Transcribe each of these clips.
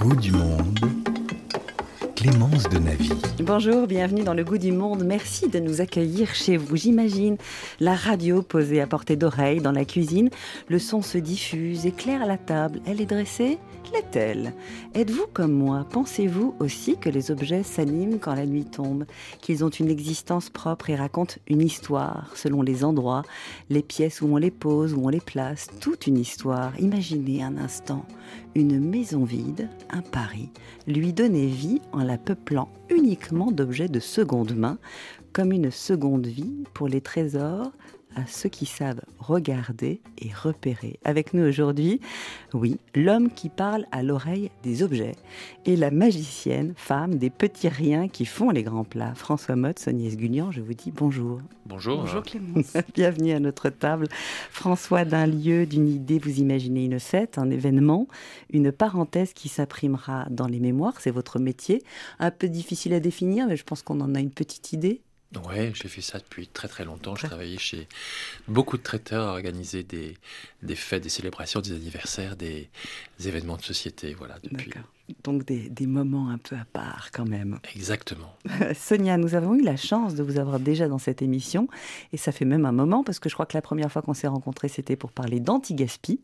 Goût du monde. Clémence de Navy. Bonjour, bienvenue dans le goût du monde. Merci de nous accueillir chez vous. J'imagine la radio posée à portée d'oreille dans la cuisine. Le son se diffuse, éclaire la table. Elle est dressée L'est-elle Êtes-vous comme moi? Pensez-vous aussi que les objets s'animent quand la nuit tombe? Qu'ils ont une existence propre et racontent une histoire selon les endroits, les pièces où on les pose, où on les place Toute une histoire. Imaginez un instant une maison vide, un Paris, lui donner vie en la peuplant uniquement d'objets de seconde main, comme une seconde vie pour les trésors à ceux qui savent regarder et repérer. Avec nous aujourd'hui, oui, l'homme qui parle à l'oreille des objets et la magicienne, femme des petits riens qui font les grands plats. François Mott, Sonia Esguignan, je vous dis bonjour. Bonjour. Bonjour Clémence. Bienvenue à notre table. François, d'un lieu, d'une idée, vous imaginez une fête, un événement, une parenthèse qui s'imprimera dans les mémoires. C'est votre métier. Un peu difficile à définir, mais je pense qu'on en a une petite idée. Oui, j'ai fait ça depuis très très longtemps. Je travaillais chez beaucoup de traiteurs à organiser des, des fêtes, des célébrations, des anniversaires, des, événements de société. Voilà, depuis. Donc des, des, moments un peu à part quand même. Exactement. Sonia, nous avons eu la chance de vous avoir déjà dans cette émission et ça fait même un moment parce que je crois que la première fois qu'on s'est rencontrés c'était pour parler d'Antigaspi,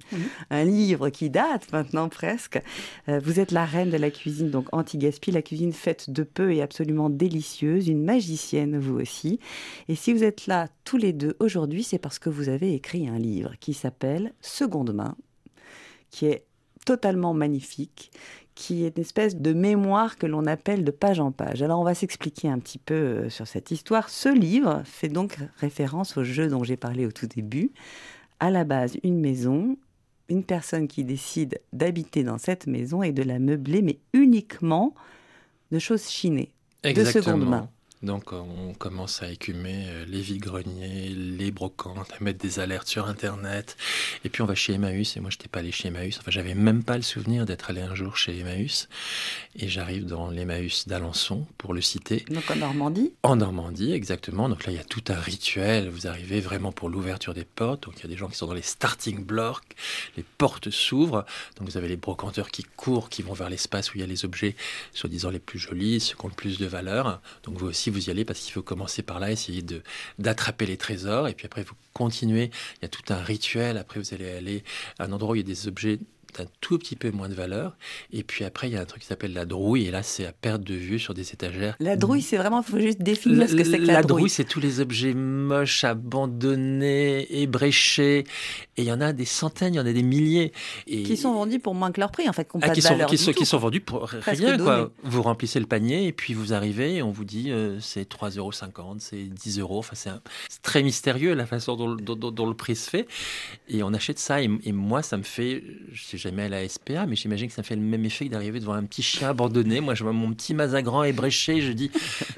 un livre qui date maintenant presque. Euh, vous êtes la reine de la cuisine, donc Antigaspi, la cuisine faite de peu et absolument délicieuse, une magicienne vous aussi. Et si vous êtes là tous les deux aujourd'hui, c'est parce que vous avez écrit un livre qui s'appelle Seconde main, qui est totalement magnifique, qui est une espèce de mémoire que l'on appelle de page en page. Alors on va s'expliquer un petit peu euh, sur cette histoire. Ce livre fait donc référence au jeu dont j'ai parlé au tout début. À la base, une maison, une personne qui décide d'habiter dans cette maison et de la meubler, mais uniquement de choses chinées, de seconde main. Donc on commence à écumer euh, les vides-greniers, les brocantes, à mettre des alertes sur Internet. Et puis on va chez Emmaüs. Et moi, je n'étais pas allé chez Emmaüs. Enfin, j'avais même pas le souvenir d'être allé un jour chez Emmaüs. Et j'arrive dans l'Emmaüs d'Alençon, pour le citer. Donc en Normandie En Normandie, exactement. Donc là, il y a tout un rituel. Vous arrivez vraiment pour l'ouverture des portes. Donc il y a des gens qui sont dans les starting blocks. Les portes s'ouvrent. Donc vous avez les brocanteurs qui courent, qui vont vers l'espace où il y a les objets, soi-disant les plus jolis, ceux qui ont le plus de valeur. Donc vous aussi, vous y allez parce qu'il faut commencer par là, essayer de d'attraper les trésors, et puis après vous continuez. Il y a tout un rituel. Après vous allez aller à un endroit où il y a des objets un tout petit peu moins de valeur. Et puis après, il y a un truc qui s'appelle la drouille. Et là, c'est à perte de vue sur des étagères. La drouille, c'est vraiment, il faut juste définir ce que c'est que la, la drouille. c'est tous les objets moches, abandonnés, ébréchés. Et il y en a des centaines, il y en a des milliers. Et... Qui sont vendus pour moins que leur prix, en fait, ah, qui, sont, qui, sont, qui sont vendus pour rien, quoi. Vous remplissez le panier et puis vous arrivez et on vous dit euh, c'est 3,50 euros, c'est 10 euros. Enfin, c'est très mystérieux la façon dont, dont, dont, le prix se fait. Et on achète ça. Et, et moi, ça me fait, je sais jamais à la SPA, mais j'imagine que ça fait le même effet que d'arriver devant un petit chien abandonné. Moi, je vois mon petit Mazagran ébréché. Je dis,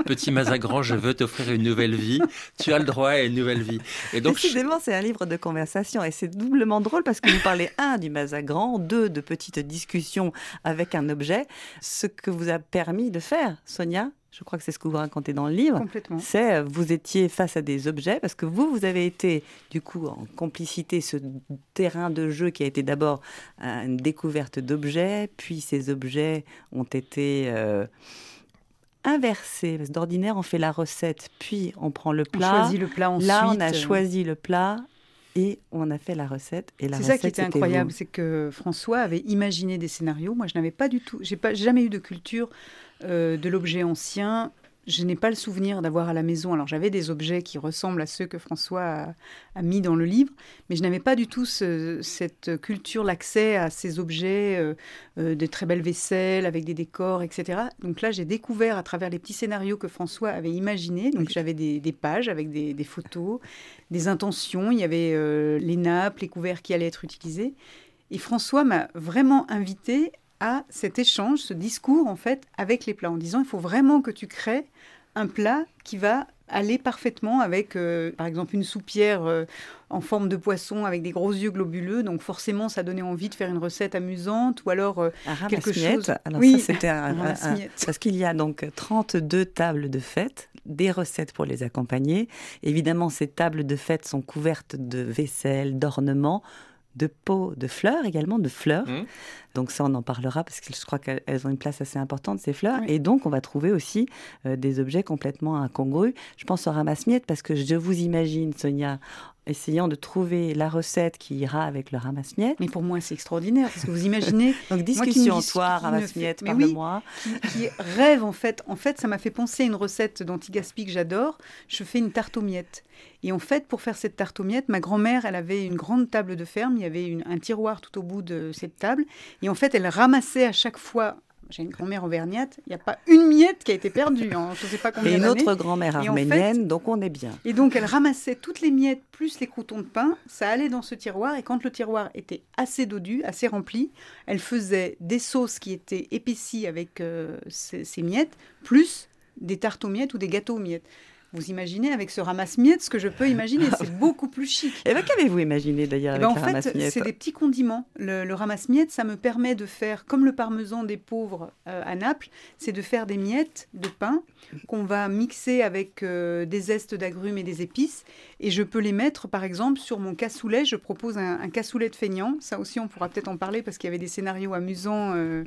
petit Mazagran, je veux t'offrir une nouvelle vie. Tu as le droit à une nouvelle vie. Et donc, Décidément, c'est un livre de conversation et c'est doublement drôle parce que vous parlez, un, du Mazagran, deux, de petites discussions avec un objet. Ce que vous a permis de faire, Sonia, je crois que c'est ce que vous racontez dans le livre. C'est euh, vous étiez face à des objets parce que vous, vous avez été du coup en complicité ce terrain de jeu qui a été d'abord une découverte d'objets, puis ces objets ont été euh, inversés. D'ordinaire, on fait la recette, puis on prend le plat. On choisit le plat ensuite. Là, on a choisi le plat et on a fait la recette. Et c'est ça qui était incroyable, c'est que François avait imaginé des scénarios. Moi, je n'avais pas du tout, j'ai pas jamais eu de culture euh, de l'objet ancien. Je n'ai pas le souvenir d'avoir à la maison. Alors j'avais des objets qui ressemblent à ceux que François a, mis dans le livre, mais je n'avais pas du tout cette culture, l'accès à ces objets, euh, euh, de très belles vaisselles avec des décors, etc. Donc là, j'ai découvert à travers les petits scénarios que François avait imaginés. Donc j'avais des, pages avec des, des, photos, des intentions. Il y avait les nappes, les couverts qui allaient être utilisés. Et François m'a vraiment invité à cet échange, ce discours en fait avec les plats, en disant il faut vraiment que tu crées un plat qui va aller parfaitement avec, euh, par exemple, une soupière euh, en forme de poisson avec des gros yeux globuleux. Donc forcément, ça donnait envie de faire une recette amusante ou alors euh, quelque chose. Alors oui, c'était un, parce qu'il y a donc 32 tables de fête, des recettes pour les accompagner. Évidemment, ces tables de fête sont couvertes de vaisselle, d'ornements de pots de fleurs, également de fleurs. Mmh. Donc ça, on en parlera parce que je crois qu'elles ont une place assez importante, ces fleurs. Oui. Et donc, on va trouver aussi euh, des objets complètement incongrus. Je pense au ramasse-miettes parce que je vous imagine, Sonia, essayant de trouver la recette qui ira avec le ramasse-miettes. Mais pour moi, c'est extraordinaire parce que vous imaginez Donc, discussion, dis- toi, ramasse-miettes, oui. parle-moi. qui, qui rêve en fait. En fait, ça m'a fait penser à une recette d'anti-gaspi que j'adore. Je fais une tarte aux miettes. Et en fait, pour faire cette tarte aux miettes, ma grand-mère, elle avait une grande table de ferme. Il y avait une- un tiroir tout au bout de cette table. Et en fait, elle ramassait à chaque fois. J'ai une grand-mère auvergnate. Il n'y a pas une miette qui a été perdue. en je ne sais pas combien Et une autre grand-mère Et en fait- arménienne, donc on est bien. Et donc, elle ramassait toutes les miettes plus les croutons de pain. Ça allait dans ce tiroir. Et quand le tiroir était assez dodu, assez rempli, elle faisait des sauces qui étaient épaissies avec euh, ces, ces miettes, plus des tartes aux miettes ou des gâteaux aux miettes. Vous imaginez avec ce ramasse-miettes ce que je peux imaginer. C'est beaucoup plus chic. Et bien, qu'avez-vous imaginé d'ailleurs Eh avec ben, en le fait, c'est des petits condiments. Le, le ramasse-miettes, ça me permet de faire, comme le parmesan des pauvres euh, à Naples, c'est de faire des miettes de pain qu'on va mixer avec euh, des zestes d'agrumes et des épices. Et je peux les mettre, par exemple, sur mon cassoulet. Je propose un, un cassoulet de feignant. Ça aussi, on pourra peut-être en parler parce qu'il y avait des scénarios amusants euh,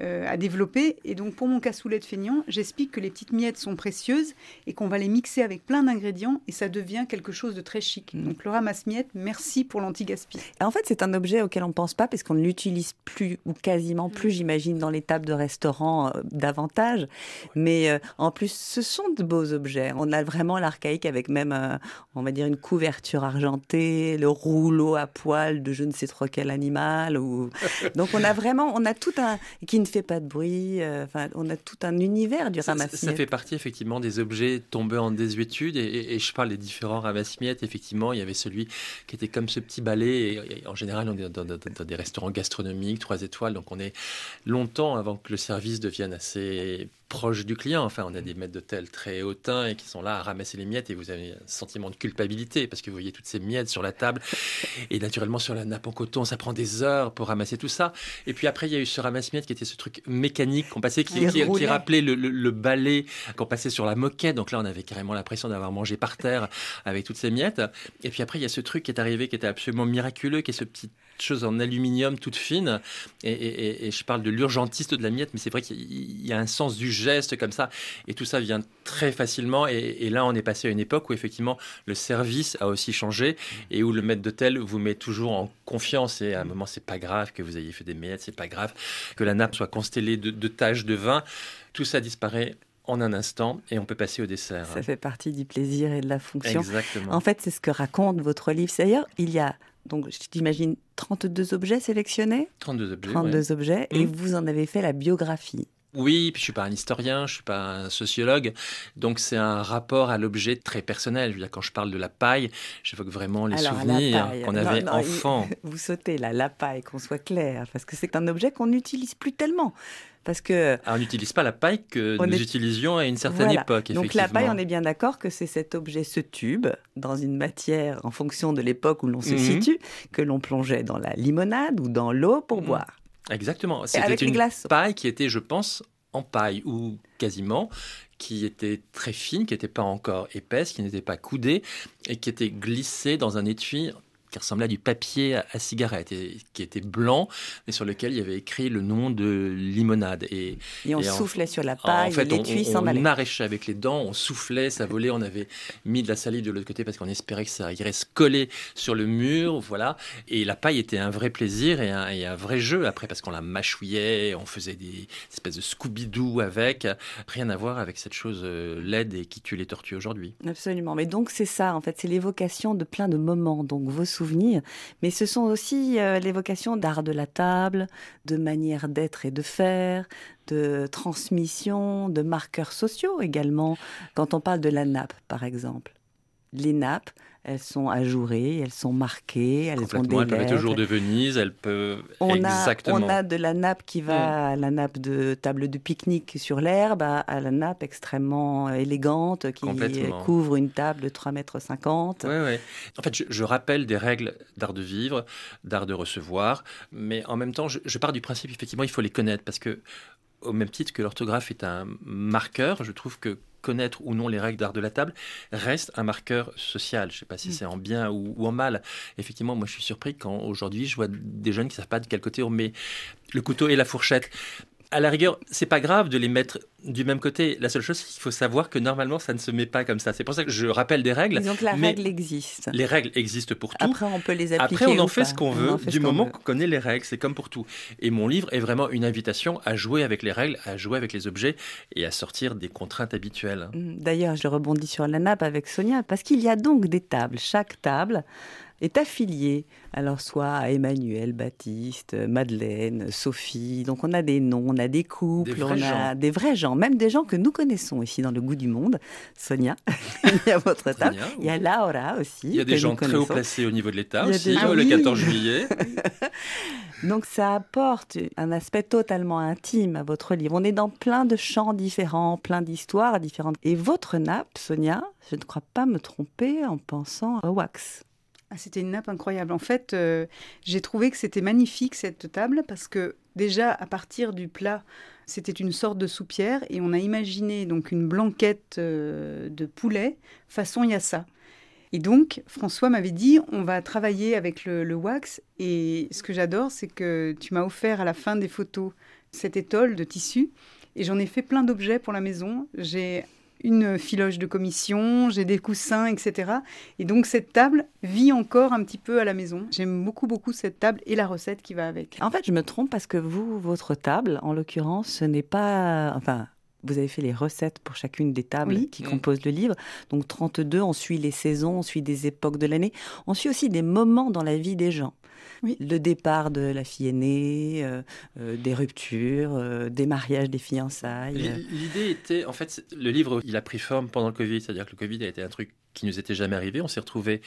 euh, à développer. Et donc, pour mon cassoulet de feignant, j'explique que les petites miettes sont précieuses et qu'on va les mixer avec plein d'ingrédients et ça devient quelque chose de très chic. Mm. Donc, le ramasse-miettes, merci pour l'anti-gaspi. En fait, c'est un objet auquel on ne pense pas puisqu'on ne l'utilise plus ou quasiment plus, j'imagine, dans les tables de restaurants euh, davantage. Mais euh, en plus, ce sont de beaux objets. On a vraiment l'archaïque avec même, euh, on va dire, une couverture argentée, le rouleau à poil de je ne sais trop quel animal. Ou... Donc on a vraiment, on a tout un qui ne fait pas de bruit. euh, Enfin, on a tout un univers du Ça, ça- fait partie effectivement des objets tombés en désuétude et, et- et je parle des différents ramasse-miettes. Effectivement, il y avait celui qui était comme ce petit balai. Et, et en général, on est dans, dans- dans des restaurants gastronomiques, trois étoiles, donc on est longtemps avant que le service devienne assez proche du client. Enfin, on a des maîtres d'hôtel très hautains et qui sont là à ramasser les miettes et vous avez un sentiment de culpabilité parce que vous voyez toutes ces miettes sur la table et naturellement sur la nappe en coton, ça prend des heures pour ramasser tout ça. Et puis après, il y a eu ce ramasse-miettes qui était ce truc mécanique qu'on passait, qui, rappelait le, le- le balai qu'on passait sur la moquette. Donc là, on avait carrément l'impression d'avoir mangé par terre avec toutes ces miettes. Et puis après, il y a ce truc qui est arrivé qui était absolument miraculeux, qui est ce petit chose en aluminium toute fine. Et, et- et- et je parle de l'urgentiste de la miette, mais c'est vrai qu'il y- a un sens du geste comme ça. Et tout ça vient très facilement. Et, et là, on est passé à une époque où effectivement le service a aussi changé et où le maître d'hôtel vous met toujours en confiance. Et à un moment, c'est pas grave que vous ayez fait des miettes, c'est pas grave que la nappe soit constellée de, de taches de vin. Tout ça disparaît en un instant et on peut passer au dessert. Ça fait partie du plaisir et de la fonction. Exactement. En fait, c'est ce que raconte votre livre. D'ailleurs, il y a, donc, j'imagine, 32 objets sélectionnés 32 objets. 32 ouais. objets, et Mhm. vous en avez fait la biographie. Oui, puis je suis pas un historien, je suis pas un sociologue, donc c'est un rapport à l'objet très personnel. Je veux dire, quand je parle de la paille, j'évoque vraiment les Alors, souvenirs qu'on avait non, enfant. Vous sautez là, la paille, qu'on soit clair, parce que c'est un objet qu'on n'utilise plus tellement. Parce que Ah, on n'utilise pas la paille que nous est- utilisions à une certaine Voilà. époque. Donc la paille, on est bien d'accord que c'est cet objet, ce tube, dans une matière en fonction de l'époque où l'on se Mhm. situe, que l'on plongeait dans la limonade ou dans l'eau pour Mhm. boire. Exactement. C'était une glaçons. paille qui était, je pense, en paille ou quasiment, qui était très fine, qui n'était pas encore épaisse, qui n'était pas coudée et qui était glissée dans un étui qui ressemblait à du papier à, à cigarette et qui était blanc mais sur lequel il y avait écrit le nom de limonade et Et on Et en- soufflait sur la en paille, fait et on, l'étui on, s'en allait. on arrachait avec les dents on soufflait ça volait on avait mis de la salive de l'autre côté parce qu'on espérait que ça irait se coller sur le mur voilà et la paille était un vrai plaisir et un, et un vrai jeu après parce qu'on la mâchouillait on faisait des espèces de Scooby-Doo avec rien à voir avec cette chose euh, laide et qui tue les tortues aujourd'hui Absolument. Mais donc c'est ça, en fait, c'est l'évocation de plein de moments, donc vos souvenirs. Mais ce sont aussi euh, l'évocation d'art de la table, de manière d'être et de faire, de transmission, de marqueurs sociaux également. Quand on parle de la nappe, par exemple, les nappes, elles sont ajourées, elles sont marquées, elles ont complètement des elles peuvent être lettres. au jour de Venise elles peuvent On exactement a, on a de la nappe qui va à la nappe de table de pique-nique sur l'herbe, à, à la nappe extrêmement élégante qui couvre une table de 3,50 mètres. Ouais, ouais. En fait, je, je rappelle des règles d'art de vivre, d'art de recevoir, mais en même temps, je, je pars du principe, effectivement, il faut les connaître, parce que, au même titre que l'orthographe est un marqueur, je trouve que connaître ou non les règles d'art de la table reste un marqueur social. Je ne sais pas si mm. c'est en bien ou, ou, en mal. Effectivement, moi je suis surpris quand aujourd'hui je vois des jeunes qui ne savent pas de quel côté on met le couteau et la fourchette à la rigueur, c'est pas grave de les mettre du même côté. La seule chose, c'est qu'il faut savoir que normalement, ça ne se met pas comme ça. C'est pour ça que je rappelle des règles. Donc la règle existe. Les règles existent pour tout. Après, on peut les appliquer. Après, on en fait ce qu'on veut. Du moment qu'on connaît les règles, c'est comme pour tout. Et mon livre est vraiment une invitation à jouer avec les règles, à jouer avec les objets et à sortir des contraintes habituelles. D'ailleurs, je rebondis sur la nappe avec Sonia parce qu'il y a donc des tables. Chaque table est affilié, alors soit à Emmanuel, Baptiste, Madeleine, Sophie. Donc on a des noms, on a des couples, on a des vrais gens, même des gens que nous connaissons ici dans le goût du monde. Sonia, il y a votre table. il y a Laura aussi. Il y a des gens très haut placés au niveau de l'État aussi, le 14 juillet. Donc ça apporte un aspect totalement intime à votre livre. On est dans plein de champs différents, plein d'histoires différentes. Et votre nappe, Sonia, je ne crois pas me tromper en pensant au wax. Ah, c'était une nappe incroyable. En fait, euh, j'ai trouvé que c'était magnifique cette table parce que déjà à partir du plat, c'était une sorte de soupière et on a imaginé donc une blanquette euh, de poulet façon yassa. Et donc François m'avait dit on va travailler avec le, le wax et ce que j'adore c'est que tu m'as offert à la fin des photos cette étole de tissu et j'en ai fait plein d'objets pour la maison. J'ai une filoche de commission, j'ai des coussins, etc. Et donc cette table vit encore un petit peu à la maison. J'aime beaucoup, beaucoup cette table et la recette qui va avec. En fait, je me trompe parce que vous, votre table, en l'occurrence, ce n'est pas... Enfin, vous avez fait les recettes pour chacune des tables qui composent le livre. Donc 32, on suit les saisons, on suit des époques de l'année. On suit aussi des moments dans la vie des gens. Le départ de la fille aînée, euh, euh, des ruptures, euh, des mariages, des fiançailles. L'idée était, en fait, le livre, il a pris forme pendant le Covid, c'est-à-dire que le Covid a été un truc qui nous était jamais arrivé. On s'est retrouvés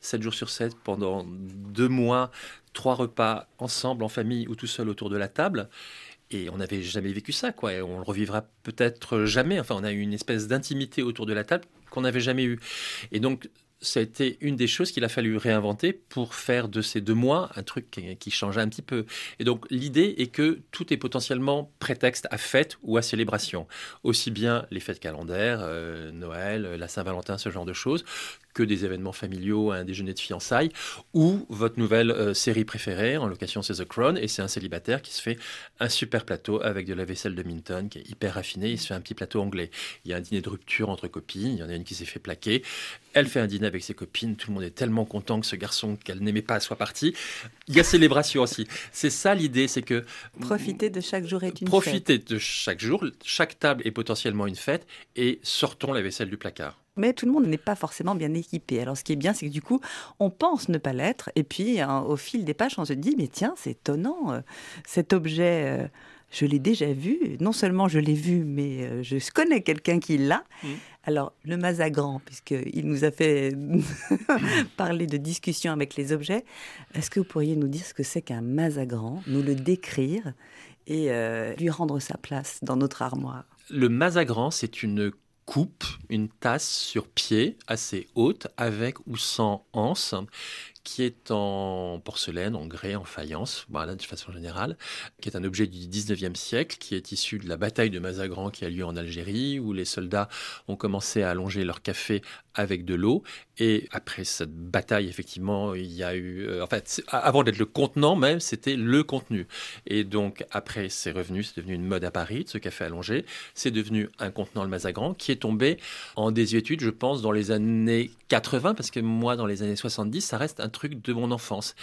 7 jours sur 7 pendant deux mois, trois repas ensemble, en famille ou tout seul autour de la table. Et on n'avait jamais vécu ça, quoi. Et on le revivra peut-être jamais. Enfin, on a eu une espèce d'intimité autour de la table qu'on n'avait jamais eu. Et donc, ça a été une des choses qu'il a fallu réinventer pour faire de ces deux mois un truc qui, changeait un petit peu. Et donc l'idée est que tout est potentiellement prétexte à fête ou à célébration. Aussi bien les fêtes calendaires, euh, Noël, la Saint-Valentin, ce genre de choses, que des événements familiaux, un déjeuner de fiançailles, ou votre nouvelle euh, série préférée, en location c'est The Crown, et c'est un célibataire qui se fait un super plateau avec de la vaisselle de Minton, qui est hyper raffiné, il se fait un petit plateau anglais. Il y a un dîner de rupture entre copines, il y en a une qui s'est fait plaquer, elle fait un dîner avec ses copines, tout le monde est tellement content que ce garçon qu'elle n'aimait pas soit parti. Il y a célébration aussi. C'est ça l'idée, c'est que... Profiter de chaque jour est une profiter fête. Profiter de chaque jour, chaque table est potentiellement une fête, et sortons la vaisselle du placard mais tout le monde n'est pas forcément bien équipé. Alors ce qui est bien, c'est que du coup, on pense ne pas l'être, et puis hein, au fil des pages, on se dit, mais tiens, c'est étonnant, euh, cet objet, euh, je l'ai déjà vu, non seulement je l'ai vu, mais euh, je connais quelqu'un qui l'a. Mmh. Alors, le Mazagran, puisqu'il nous a fait parler de discussion avec les objets, est-ce que vous pourriez nous dire ce que c'est qu'un Mazagran, nous le décrire et lui rendre sa place dans notre armoire? Le Mazagran, c'est une coupe, une tasse sur pied assez haute avec ou sans anse qui est en porcelaine, en grès, en faïence, voilà, de façon générale, qui est un objet du 19e siècle, qui est issu de la bataille de Mazagran qui a lieu en Algérie, où les soldats ont commencé à allonger leur café avec de l'eau. Et après cette bataille, effectivement, il y a eu... Euh, en fait, avant d'être le contenant même, c'était le contenu. Et donc, après, c'est revenu, c'est devenu une mode à Paris, de ce café allongé. C'est devenu un contenant, le Mazagran, qui est tombé en désuétude, je pense, dans les années 80, parce que moi, dans les années 70, ça reste un truc de mon enfance.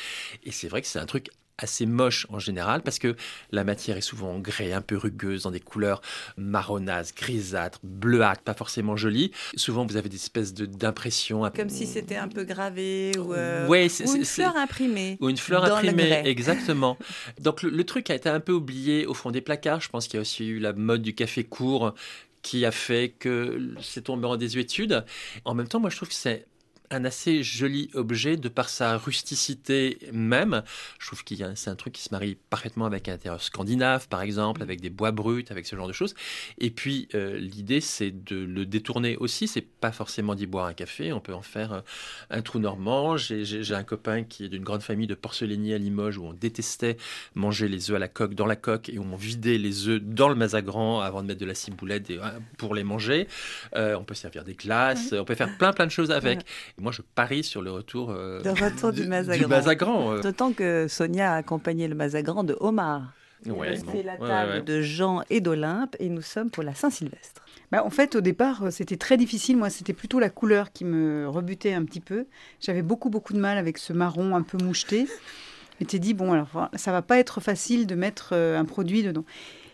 Et c'est vrai que c'est un truc assez moche en général parce que la matière est souvent en grès, un peu rugueuse, dans des couleurs marronnases, grisâtres, bleuâtres, pas forcément jolies. Souvent, vous avez des espèces d'impressions. Comme si c'était un peu gravé ou, euh, une fleur imprimée. Ou une fleur imprimée, exactement. Donc le, truc a été un peu oublié au fond des placards. Je pense qu'il y a aussi eu la mode du café court qui a fait que c'est tombé en désuétude. En même temps, moi, je trouve que c'est un assez joli objet de par sa rusticité même. Je trouve qu'il y a c'est un truc qui se marie parfaitement avec un intérieur scandinave, par exemple, avec des bois bruts, avec ce genre de choses. Et puis euh, l'idée, c'est de le détourner aussi. C'est pas forcément d'y boire un café. On peut en faire euh, un trou normand. J'ai, un copain qui est d'une grande famille de porcelainiers à Limoges où on détestait manger les œufs à la coque dans la coque et où on vidait les œufs dans le mazagran avant de mettre de la ciboulette et, euh, pour les manger. Euh, on peut servir des glaces. On peut faire plein plein de choses avec. Et moi, je parie sur le retour, euh, Le retour du Mazagran. Du Mazagran, euh. D'autant que Sonia a accompagné le Mazagran de Omar. Ouais, C'est bon. la table ouais. de Jean et d'Olympe et nous sommes pour la Saint-Sylvestre. Bah, en fait, au départ, euh, c'était très difficile. Moi, c'était plutôt la couleur qui me rebutait un petit peu. J'avais beaucoup, beaucoup de mal avec ce marron un peu moucheté. Je m'étais dit, bon, alors, voilà, ça va pas être facile de mettre euh, un produit dedans.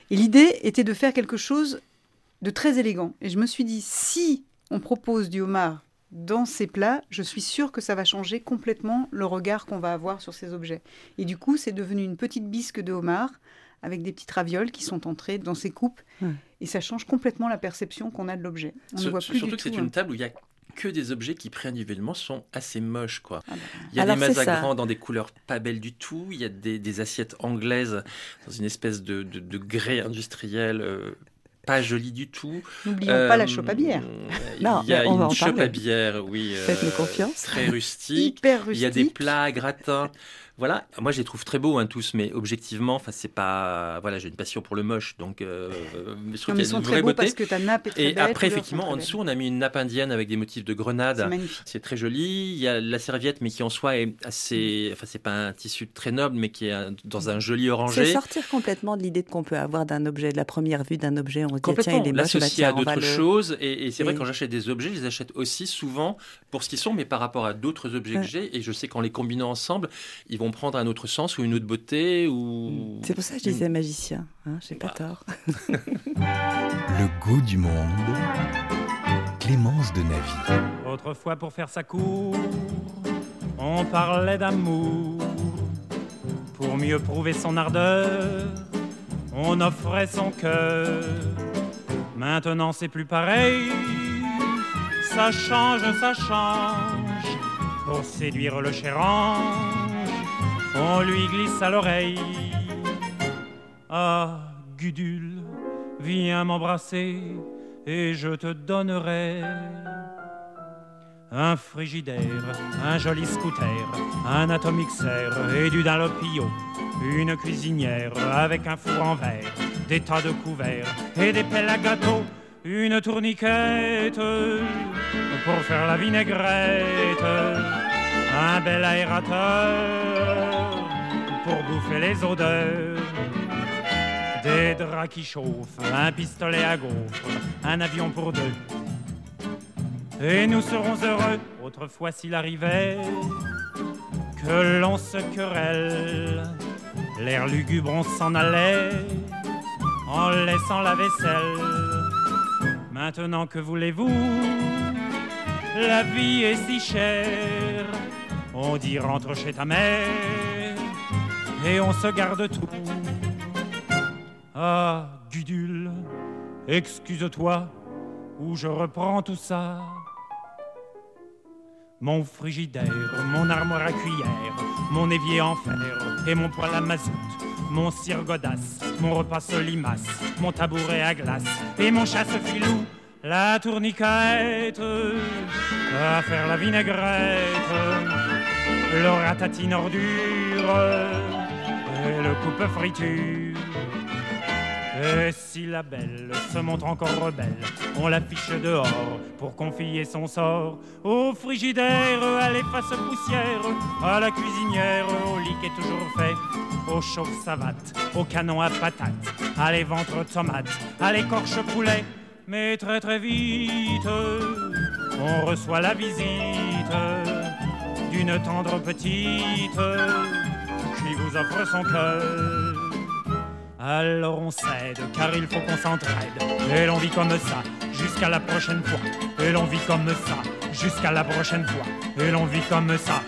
Et l'idée était de faire quelque chose de très élégant. Et je me suis dit, si on propose du homard dans ces plats, je suis sûre que ça va changer complètement le regard qu'on va avoir sur ces objets. Et du coup, c'est devenu une petite bisque de homard avec des petites ravioles qui sont entrées dans ces coupes. Ouais. Et ça change complètement la perception qu'on a de l'objet. On ne voit plus surtout du que c'est une hein. table où il y a que des objets qui pris individuellement sont assez moches quoi. Ah bah. Il y a Alors, des mazagrans dans des couleurs pas belles du tout, il y a des, des assiettes anglaises dans une espèce de, de, de grès industriel euh, pas joli du tout. N'oublions pas la Euh, chope à bière. Non, il y a on une chope à bière, oui. euh, Faites-nous confiance. Très rustique. Hyper Il rustique. y a des plats gratins. Voilà, moi je les trouve très beaux hein, tous, mais objectivement, enfin c'est pas, voilà, j'ai une passion pour le moche, donc euh, mais je trouve sont une très vraie beaux beauté. parce que ta nappe est très Et belle. après, effectivement, en dessous, on a mis une nappe indienne avec des motifs de C'est grenade. C'est très joli. Il y a la serviette, mais qui en soi est assez. Enfin, c'est pas un tissu très noble, mais qui est un- dans un joli C'est orangé. sortir complètement de l'idée qu'on peut avoir d'un objet, de la première vue d'un objet. On se dit, tiens, Complètement, il est moche, bah, l'associer à d'autres le- choses. Et, et c'est vrai Et- quand j'achète des objets, je les achète aussi souvent pour ce qu'ils sont, mais par rapport à d'autres objets Ouais. que j'ai. Et je sais qu'en les combinant ensemble, ils vont prendre un autre sens ou une autre beauté. Ou... C'est pour ça que je disais magicien. Hein, J'ai pas Bah. tort. Le goût du monde. Clémence de Navy. Autrefois, pour faire sa cour, on parlait d'amour. Pour mieux prouver son ardeur, on offrait son cœur. Maintenant, c'est plus pareil. Ça change, ça change. Pour séduire le cher ange, on lui glisse à l'oreille. Ah, Gudule, viens m'embrasser et je te donnerai un frigidaire, un joli scooter, un atomixer et du dalopio, une cuisinière avec un four en verre, des tas de couverts et des pelles à gâteau, une tourniquette pour faire la vinaigrette, un bel aérateur pour bouffer les odeurs. Des draps qui chauffent, un pistolet à gaufres, un avion pour deux. Et nous serons heureux, autrefois s'il arrivait que l'on se querelle. L'air lugubre, on s'en allait en laissant la vaisselle. Maintenant que voulez-vous? La vie est si chère. On dit rentre chez ta mère et on se garde tout. Ah, Gudule, excuse-toi, ou je reprends tout ça. Mon frigidaire, mon armoire à cuillère, mon évier en fer et mon poêle à mazout, mon cire godasse, mon repas solimace, mon tabouret à glace et mon chasse-filou, la tourniquette, à faire la vinaigrette, le ratatine ordure le coupe friture. Et si la belle se montre encore rebelle, on l'affiche dehors pour confier son sort au frigidaire, à l'efface poussière, à la cuisinière, au lit qui est toujours fait, au chauffe savate, au canon à patates, à les ventres tomates, à l'écorche poulet. Mais très très vite, on reçoit la visite d'une tendre petite qui vous offre son cœur. Alors on cède, car il faut qu'on s'entraide. Et l'on vit comme ça, jusqu'à la prochaine fois. Et l'on vit comme ça, jusqu'à la prochaine fois. Et l'on vit comme ça.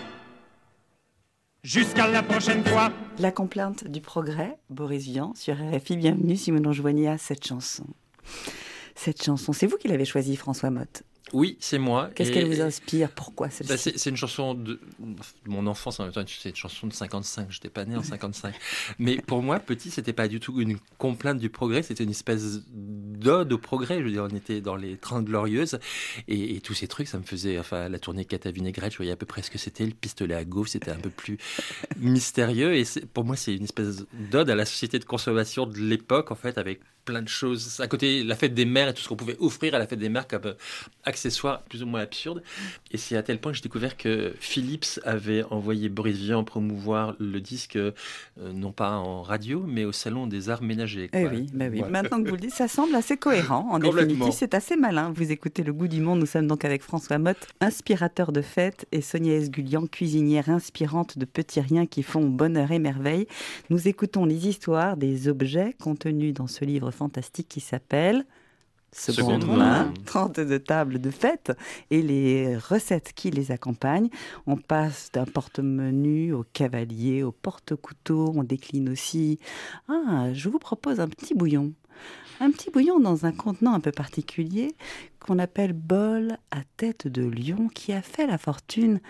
Jusqu'à la prochaine fois. La complainte du progrès, Boris Vian, sur RFI. Bienvenue si vous nous rejoignez à cette chanson. Cette chanson, c'est vous qui l'avez choisie, François Motte. Oui, c'est moi. Qu'est-ce qu'elle vous inspire? Pourquoi Bah, celle-ci c'est c'est une chanson de mon enfance en même temps. C'est une chanson de 55. J'étais pas né en 55. Mais pour moi, petit, c'était pas du tout une complainte du progrès. C'était une espèce d'ode au progrès. Je veux dire, on était dans les 30 glorieuses et, et tous ces trucs, ça me faisait. Enfin, la tournée Cata Vinaigrette, je voyais à peu près ce que c'était. Le pistolet à gaufre, c'était un peu plus mystérieux. Et pour moi, c'est une espèce d'ode à la société de consommation de l'époque, en fait, avec plein de choses. À côté, la fête des mères et tout ce qu'on pouvait offrir à la fête des mères comme euh, accessoire plus ou moins absurde. Et c'est à tel point que j'ai découvert que Philips avait envoyé Boris Vian promouvoir le disque, euh, non pas en radio, mais au Salon des Arts Ménagers. Eh quoi. oui, bah oui. Voilà. Maintenant que vous le dites, ça semble assez cohérent. En définitive, c'est assez malin. Vous écoutez Le Goût du Monde. Nous sommes donc avec François Motte, inspirateur de fêtes, et Sonia Esgulian, cuisinière inspirante de petits riens qui font bonheur et merveille. Nous écoutons les histoires des objets contenus dans ce livre fantastique qui s'appelle Seconde main. 32 tables de fête et les recettes qui les accompagnent. On passe d'un porte-menu au cavalier, au porte-couteau. On décline aussi. Ah, je vous propose un petit bouillon. Un petit bouillon dans un contenant un peu particulier qu'on appelle bol à tête de lion qui a fait la fortune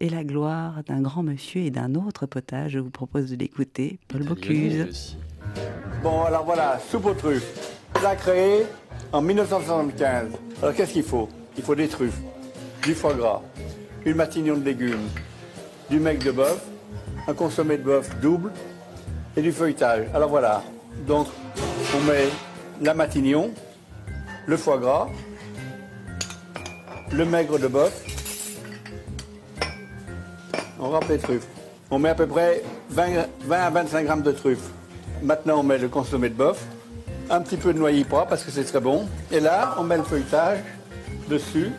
et la gloire d'un grand monsieur et d'un autre potage. Je vous propose de l'écouter. Paul Bocuse. Bon, alors voilà, soupe aux truffes. On l'a créée en 1975. Alors qu'est-ce qu'il faut? Il faut des truffes, du foie gras, une matignon de légumes, du mec de bœuf, un consommé de bœuf double et du feuilletage. Alors voilà, donc on met la matignon, le foie gras, le maigre de bœuf, on râpe les truffes. On met à peu près 20, 20 à 25 grammes de truffes. Maintenant, on met le consommé de bœuf, un petit peu de noyer pas parce que c'est très bon. Et là, on met le feuilletage dessus.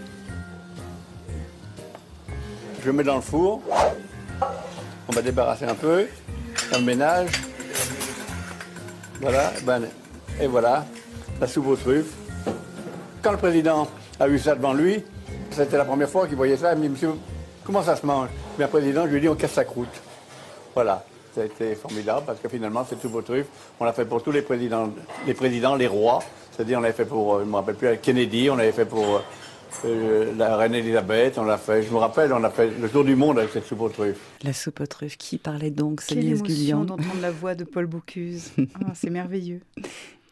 Je mets dans le four. On va débarrasser un peu. Un ménage. Voilà. ben, et voilà, la soupe aux truffes. Quand le président a vu ça devant lui, c'était la première fois qu'il voyait ça. Il me dit, monsieur, comment ça se mange? Bien, président, je lui ai dit, on casse sa croûte. Voilà, ça a été formidable parce que finalement, cette soupe aux truffes, on l'a fait pour tous les présidents, les présidents, les rois. C'est-à-dire, on l'avait fait pour, euh, je ne me rappelle plus, Kennedy, on l'avait fait pour euh, euh, la reine Elisabeth, on l'a fait, je me rappelle, on a fait le tour du monde avec cette soupe aux truffes. La soupe aux truffes. Qui parlait donc Quelle Sonia émotion d'entendre la voix de Paul Bocuse. Ah, c'est merveilleux.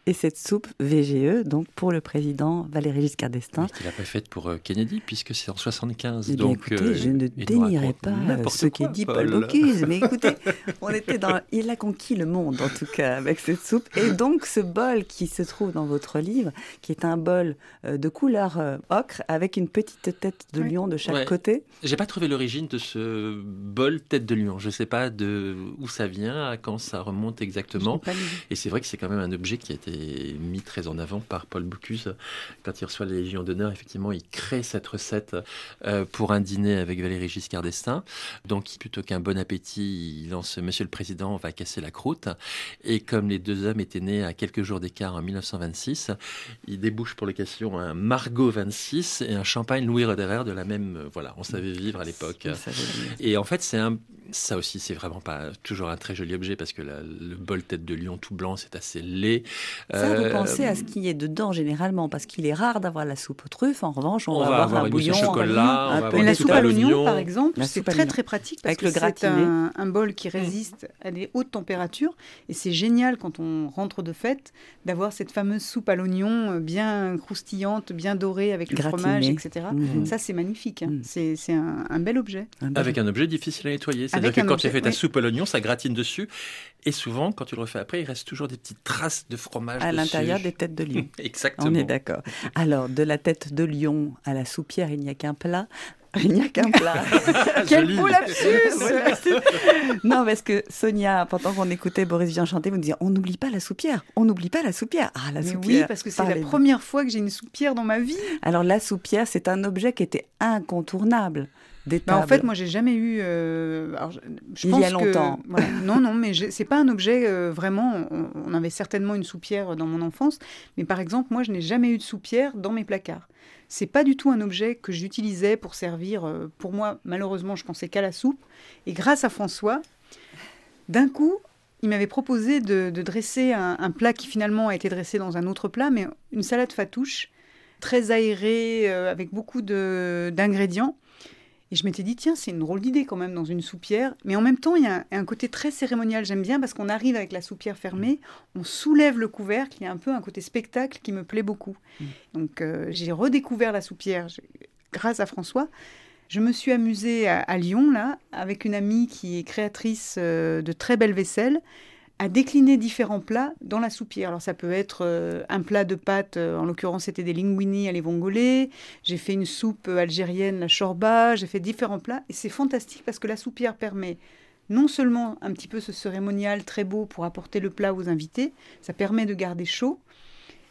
Et cette soupe VGE, donc pour le président Valéry Giscard d'Estaing. Il l'a pas faite pour euh, Kennedy puisque c'est en 75. Eh bien, donc, écoutez, euh, je ne dénierai pas euh, ce quoi, que dit Paul. Bocuse. Mais écoutez, on était dans, il a conquis le monde en tout cas avec cette soupe. Et donc ce bol qui se trouve dans votre livre, qui est un bol de couleur ocre avec une petite tête de lion de chaque Ouais. côté. J'ai pas trouvé l'origine de ce bol tête de lion. Je sais pas de où ça vient, à quand ça remonte exactement. Et c'est vrai que c'est quand même un objet qui a été mis très en avant par Paul Bocuse. Quand il reçoit la Légion d'honneur, effectivement, il crée cette recette euh, pour un dîner avec Valéry Giscard d'Estaing. Donc, plutôt qu'un bon appétit, il lance Monsieur le Président, on va casser la croûte. Et comme les deux hommes étaient nés à quelques jours d'écart en 1926, il débouche pour l'occasion un Margot 26 et un champagne Louis Roederer de la même. Voilà, on savait vivre à l'époque. Et en fait, c'est un, ça aussi, c'est vraiment pas toujours un très joli objet parce que la- le bol tête de lion tout blanc, c'est assez laid. Ça, vous Euh, pensez à ce qui est dedans généralement, parce qu'il est rare d'avoir la soupe aux truffes. En revanche, on, On va, va avoir, avoir un bouillon chocolat, un on va peu Mais la de soupe soupe à l'oignon, par exemple, c'est très très pratique parce Avec que c'est un, un bol qui résiste à des hautes températures et c'est génial quand on rentre de fête d'avoir cette fameuse soupe à l'oignon euh, bien croustillante, bien dorée avec le fromage, etc. Mhm. Ça c'est magnifique. Mhm. c'est c'est un, un bel objet. Avec un objet difficile à nettoyer. C'est-à-dire que quand objet, tu fais ta oui. soupe à l'oignon, ça gratine dessus. Et souvent, quand tu le refais après, il reste toujours des petites traces de fromage à l'intérieur des têtes de lion. Exactement. On est d'accord. Alors, de la tête de lion à la soupière, il n'y a qu'un plat. Il n'y a qu'un plat. Quel beau lapsus non, parce que Sonia, pendant qu'on écoutait Boris Vian chanter, vous disait on n'oublie pas la soupière, on n'oublie pas la soupière. Ah, la Mais soupière. oui, parce que c'est la première fois que j'ai une soupière dans ma vie. Alors, la soupière, c'est un objet qui était incontournable des Bah, en fait, moi, j'ai jamais eu. euh, alors, je, je Il y a que- longtemps. voilà. non, non, mais c'est pas un objet euh, vraiment. On, on avait certainement une soupière dans mon enfance, mais par exemple, moi, je n'ai jamais eu de soupière dans mes placards. C'est pas du tout un objet que j'utilisais pour servir. euh, pour moi, malheureusement, je pensais qu'à la soupe. Et grâce à François, d'un coup, il m'avait proposé de, de dresser un, un plat qui finalement a été dressé dans un autre plat, mais une salade fatouche très aérée, euh, avec beaucoup d'ingrédients. Et je m'étais dit, tiens, c'est une drôle d'idée quand même dans une soupière. Mais en même temps, il y a un, un côté très cérémonial. J'aime bien parce qu'on arrive avec la soupière fermée, on soulève le couvercle. Il y a un peu un côté spectacle qui me plaît beaucoup. Donc euh, j'ai redécouvert la soupière grâce à François. Je me suis amusée à, à Lyon, là, avec une amie qui est créatrice euh, de très belles vaisselles, à décliner différents plats dans la soupière. Alors ça peut être euh, un plat de pâtes, euh, en l'occurrence c'était des linguini à l'évongolé, j'ai fait une soupe algérienne, la chorba, j'ai fait différents plats, et c'est fantastique parce que la soupière permet non seulement un petit peu ce cérémonial très beau pour apporter le plat aux invités, ça permet de garder chaud,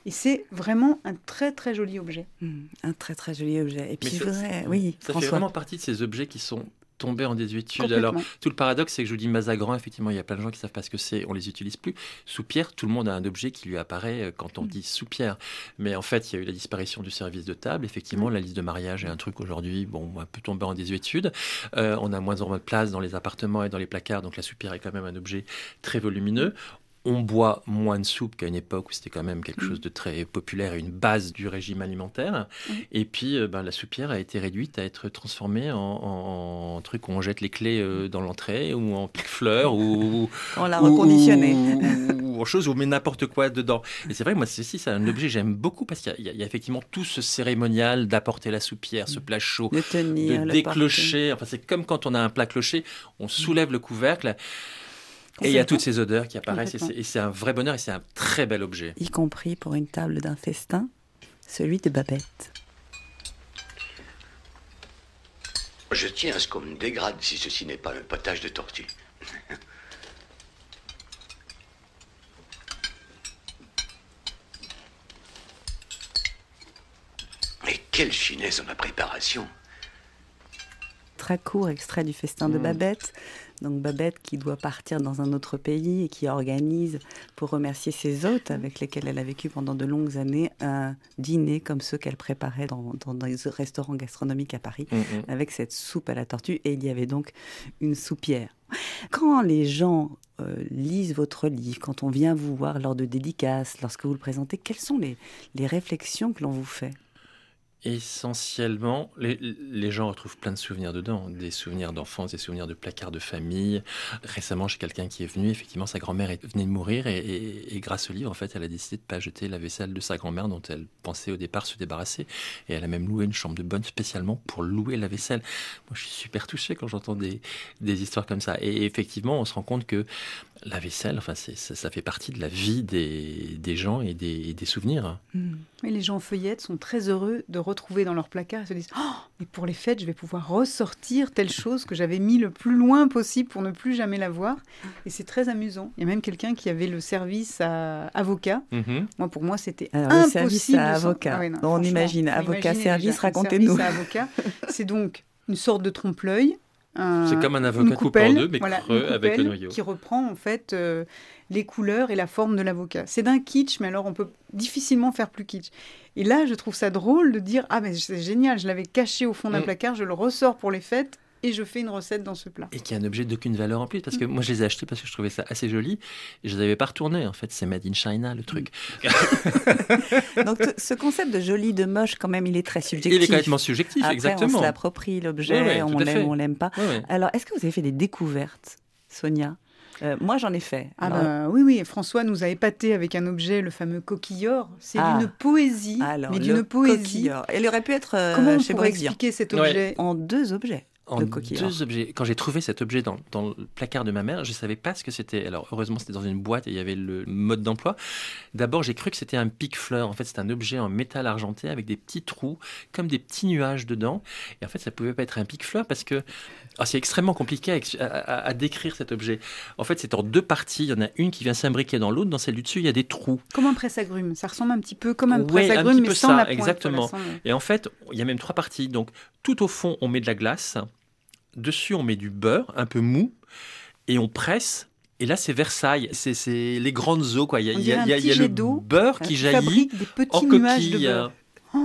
et c'est vraiment un très très joli objet. Hmm, Un très très joli objet. Et puis ça- voudrais, oui, Ça fait vraiment partie de ces objets qui sont tombés en désuétude. Alors, tout le paradoxe, c'est que je vous dis Mazagran, effectivement, il y a plein de gens qui savent pas ce que c'est, on les utilise plus. Soupière, tout le monde a un objet qui lui apparaît euh, quand on dit soupière. Mais en fait, il y a eu la disparition du service de table. Effectivement, la liste de mariage est un truc aujourd'hui, bon, un peu tombé en désuétude. Euh, on a moins en moins de place dans les appartements et dans les placards, donc la soupière est quand même un objet très volumineux. On boit moins de soupe qu'à une époque où c'était quand même quelque chose de très populaire et une base du régime alimentaire. Et puis, euh, ben, la soupière a été réduite à être transformée en, en- en truc où on jette les clés euh, dans l'entrée ou en pique-fleur ou, On l'a ou- reconditionné. ou, ou en chose où on met n'importe quoi dedans. Et c'est vrai, moi, ceci, c'est un objet que j'aime beaucoup parce qu'il y, y a- effectivement tout ce cérémonial d'apporter la soupière, ce plat chaud, De tenir, de déclocher. Enfin, c'est comme quand on a un plat clocher, on soulève le couvercle. Et il y a toutes ces odeurs qui apparaissent, et c'est- un vrai bonheur, et c'est un très bel objet. y compris pour une table d'un festin, celui de Babette. Je tiens à ce qu'on me dégrade si ceci n'est pas un potage de tortue. Mais quelle finesse dans ma préparation Très court extrait du festin de Mm. Babette. Donc Babette qui doit partir dans un autre pays et qui organise, pour remercier ses hôtes avec lesquels elle a vécu pendant de longues années, un dîner comme ceux qu'elle préparait dans, dans des restaurants gastronomiques à Paris. Mm, mm. avec cette soupe à la tortue et il y avait donc une soupière. Quand les gens euh, lisent votre livre, quand on vient vous voir lors de dédicaces, lorsque vous le présentez, quelles sont les, les réflexions que l'on vous fait? Essentiellement, les, gens retrouvent plein de souvenirs dedans, des souvenirs d'enfance, des souvenirs de placards de famille. Récemment, j'ai quelqu'un qui est venu, effectivement, sa grand-mère venait de mourir et, grâce au livre, en fait, elle a décidé de pas jeter la vaisselle de sa grand-mère dont elle pensait au départ se débarrasser. Et elle a même loué une chambre de bonne spécialement pour louer la vaisselle. Moi, je suis super touché quand j'entends des histoires comme ça. Et effectivement, on se rend compte que la vaisselle, enfin, c'est- ça, ça fait partie de la vie des, des gens et des, et des souvenirs. Mais les gens en feuillette sont très heureux de retrouver dans leur placard. Ils se disent Oh, mais pour les fêtes, je vais pouvoir ressortir telle chose que j'avais mis le plus loin possible pour ne plus jamais la voir. Et c'est très amusant. Il y a même quelqu'un qui avait le service à avocat. Mhm. Moi, pour moi, c'était Alors, le impossible. service à avocat. ouais, non, On imagine, avocat, service, racontez-nous. service à avocat, c'est donc une sorte de trompe-l'œil. Un- C'est comme un avocat coupé en deux, mais voilà, creux avec le noyau. Qui reprend en fait euh, les couleurs et la forme de l'avocat. C'est d'un kitsch, mais alors on peut difficilement faire plus kitsch. Et là, je trouve ça drôle de dire Ah, mais c'est génial, je l'avais caché au fond d'un Mm. placard, je le ressors pour les fêtes et je fais une recette dans ce plat. Et qui est un objet d'aucune valeur en plus, parce que moi je les ai achetés parce que je trouvais ça assez joli, et je les avais pas retournés. En fait, c'est made in China le truc. Donc t- ce concept de joli, de moche, quand même, il est très subjectif. Il est complètement subjectif, Après, exactement. on se l'approprie, l'objet, Ouais, ouais, on l'aime ou on l'aime pas. Ouais, ouais. Alors, est-ce que vous avez fait des découvertes, Sonia? Euh, Moi, j'en ai fait. Ah, Alors, bah, oui, oui, François nous a épaté avec un objet, le fameux coquillor. C'est Ah. d'une poésie, alors, mais d'une poésie. Elle aurait pu être euh, Comment on chez pourrait expliquer cet Ouais. objet? En deux objets. En le coquillard. deux objets. Quand j'ai trouvé cet objet dans, dans le placard de ma mère, je savais pas ce que c'était. Alors heureusement, c'était dans une boîte et il y avait le mode d'emploi. D'abord, j'ai cru que c'était un pique-fleur. En fait, c'est un objet en métal argenté avec des petits trous, comme des petits nuages dedans. Et en fait, ça pouvait pas être un pique-fleur parce que ah, c'est extrêmement compliqué à, décrire cet objet. En fait, c'est en deux parties. Il y en a une qui vient s'imbriquer dans l'autre. Dans celle du dessus, il y a des trous. Comme un presse-agrumes. Ça ressemble un petit peu comme un Ouais, presse-agrumes, mais peu sans ça, la pointe. exactement. Et en fait, il y a même trois parties. Donc, tout au fond, on met de la glace. Dessus, on met du beurre, un peu mou. Et on presse. Et là, c'est Versailles. C'est c'est les grandes eaux, quoi. Il y a, il y a- il y a- il y a le beurre euh, qui jaillit fabrique des petits en nuages de coquille. beurre. Oh,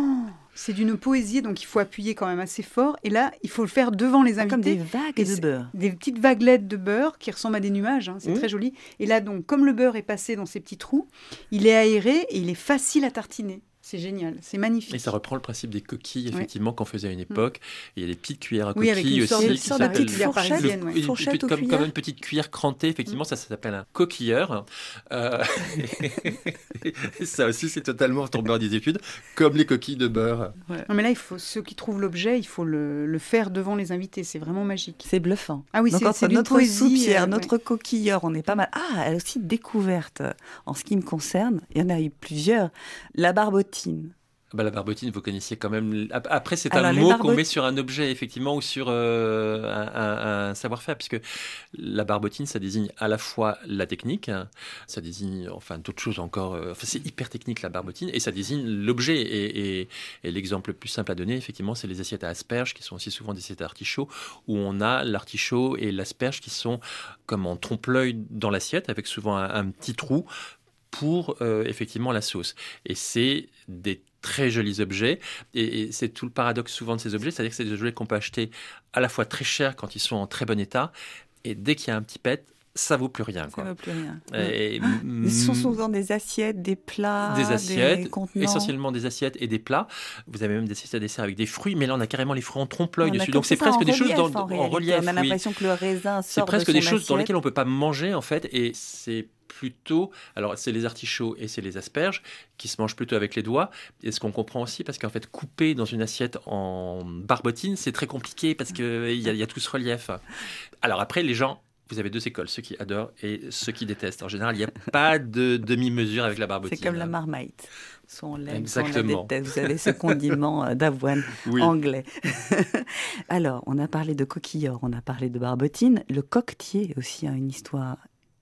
c'est d'une poésie, donc il faut appuyer quand même assez fort. Et là, il faut le faire devant les invités. Comme des vagues Et de beurre. Des petites vaguelettes de beurre qui ressemblent à des nuages, hein, c'est Mmh. très joli. Et là, donc, comme le beurre est passé dans ces petits trous, il est aéré et il est facile à tartiner. C'est génial, c'est magnifique. Et ça reprend le principe des coquilles, Ouais. effectivement, qu'on faisait à une époque. Et il y a des petites cuillères à Oui, coquilles avec une aussi. sorte de- qui sorte de petite fourchette. le- ouais. une- Fourchette une- comme, une petite cuillère crantée, effectivement, ça, ça s'appelle un coquilleur. Euh, ça aussi, c'est totalement tombé en désuétude, comme les coquilles de beurre. Non, mais là, il faut, ceux qui trouvent l'objet, il faut le, le faire devant les invités. C'est vraiment magique. C'est bluffant. Ah oui, c'est- notre poésie, soupière, euh, notre coquilleur, on est pas mal. Ah, elle a aussi découverte. En ce qui me concerne, il y en a eu plusieurs. La barbotine. Bah, la barbotine, vous connaissiez quand même. Ap- Après, c'est Alors, un mot barbot- qu'on met sur un objet, effectivement, ou sur euh, un, un- un savoir-faire, puisque la barbotine, ça désigne à la fois la technique, hein, ça désigne, enfin, d'autres choses encore. euh, enfin, c'est hyper technique, la barbotine, et ça désigne l'objet. Et, et- et l'exemple le plus simple à donner, effectivement, c'est les assiettes à asperges, qui sont aussi souvent des assiettes à artichaut, où on a l'artichaut et l'asperge qui sont comme en trompe-l'œil dans l'assiette, avec souvent un, un petit trou pour euh, effectivement la sauce. Et c'est des très jolis objets. Et, et c'est tout le paradoxe souvent de ces objets, c'est-à-dire que c'est des objets qu'on peut acheter à la fois très cher quand ils sont en très bon état, et dès qu'il y a un petit pet, ça vaut plus rien. Ça Quoi. ne veut plus rien. Et, Ce sont souvent des assiettes, des plats, des assiettes, contenants. essentiellement des assiettes et des plats. Vous avez même des assiettes à dessert avec des fruits, mais là on a carrément les fruits en trompe-l'œil dessus. Donc c'est ça presque des choses dans, en relief. On a oui. l'impression que le raisin C'est sort presque de des choses dans lesquelles on peut pas manger en fait, et c'est plutôt, alors c'est les artichauts et c'est les asperges qui se mangent plutôt avec les doigts. Et ce qu'on comprend aussi, parce qu'en fait couper dans une assiette en barbotine, c'est très compliqué parce que il y, y a tout ce relief. Alors après, les gens. Vous avez deux écoles, ceux qui adorent et ceux qui détestent. En général, il n'y a pas de demi-mesure avec la barbotine. C'est comme la marmite. Soit on l'aime, soit on la Exactement. déteste. Vous avez ce condiment euh, d'avoine Oui. anglais. Alors, on a parlé de coquilleur, on a parlé de barbotine. Le coquetier aussi a une histoire.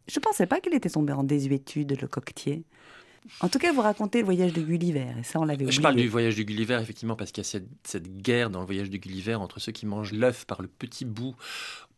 Je ne pensais pas qu'il était tombé en désuétude, le coquetier. En tout cas, vous racontez le voyage de Gulliver, et ça, on l'avait oublié. Je parle du voyage du Gulliver, effectivement, parce qu'il y a cette, cette guerre dans le voyage du Gulliver entre ceux qui mangent l'œuf par le petit bout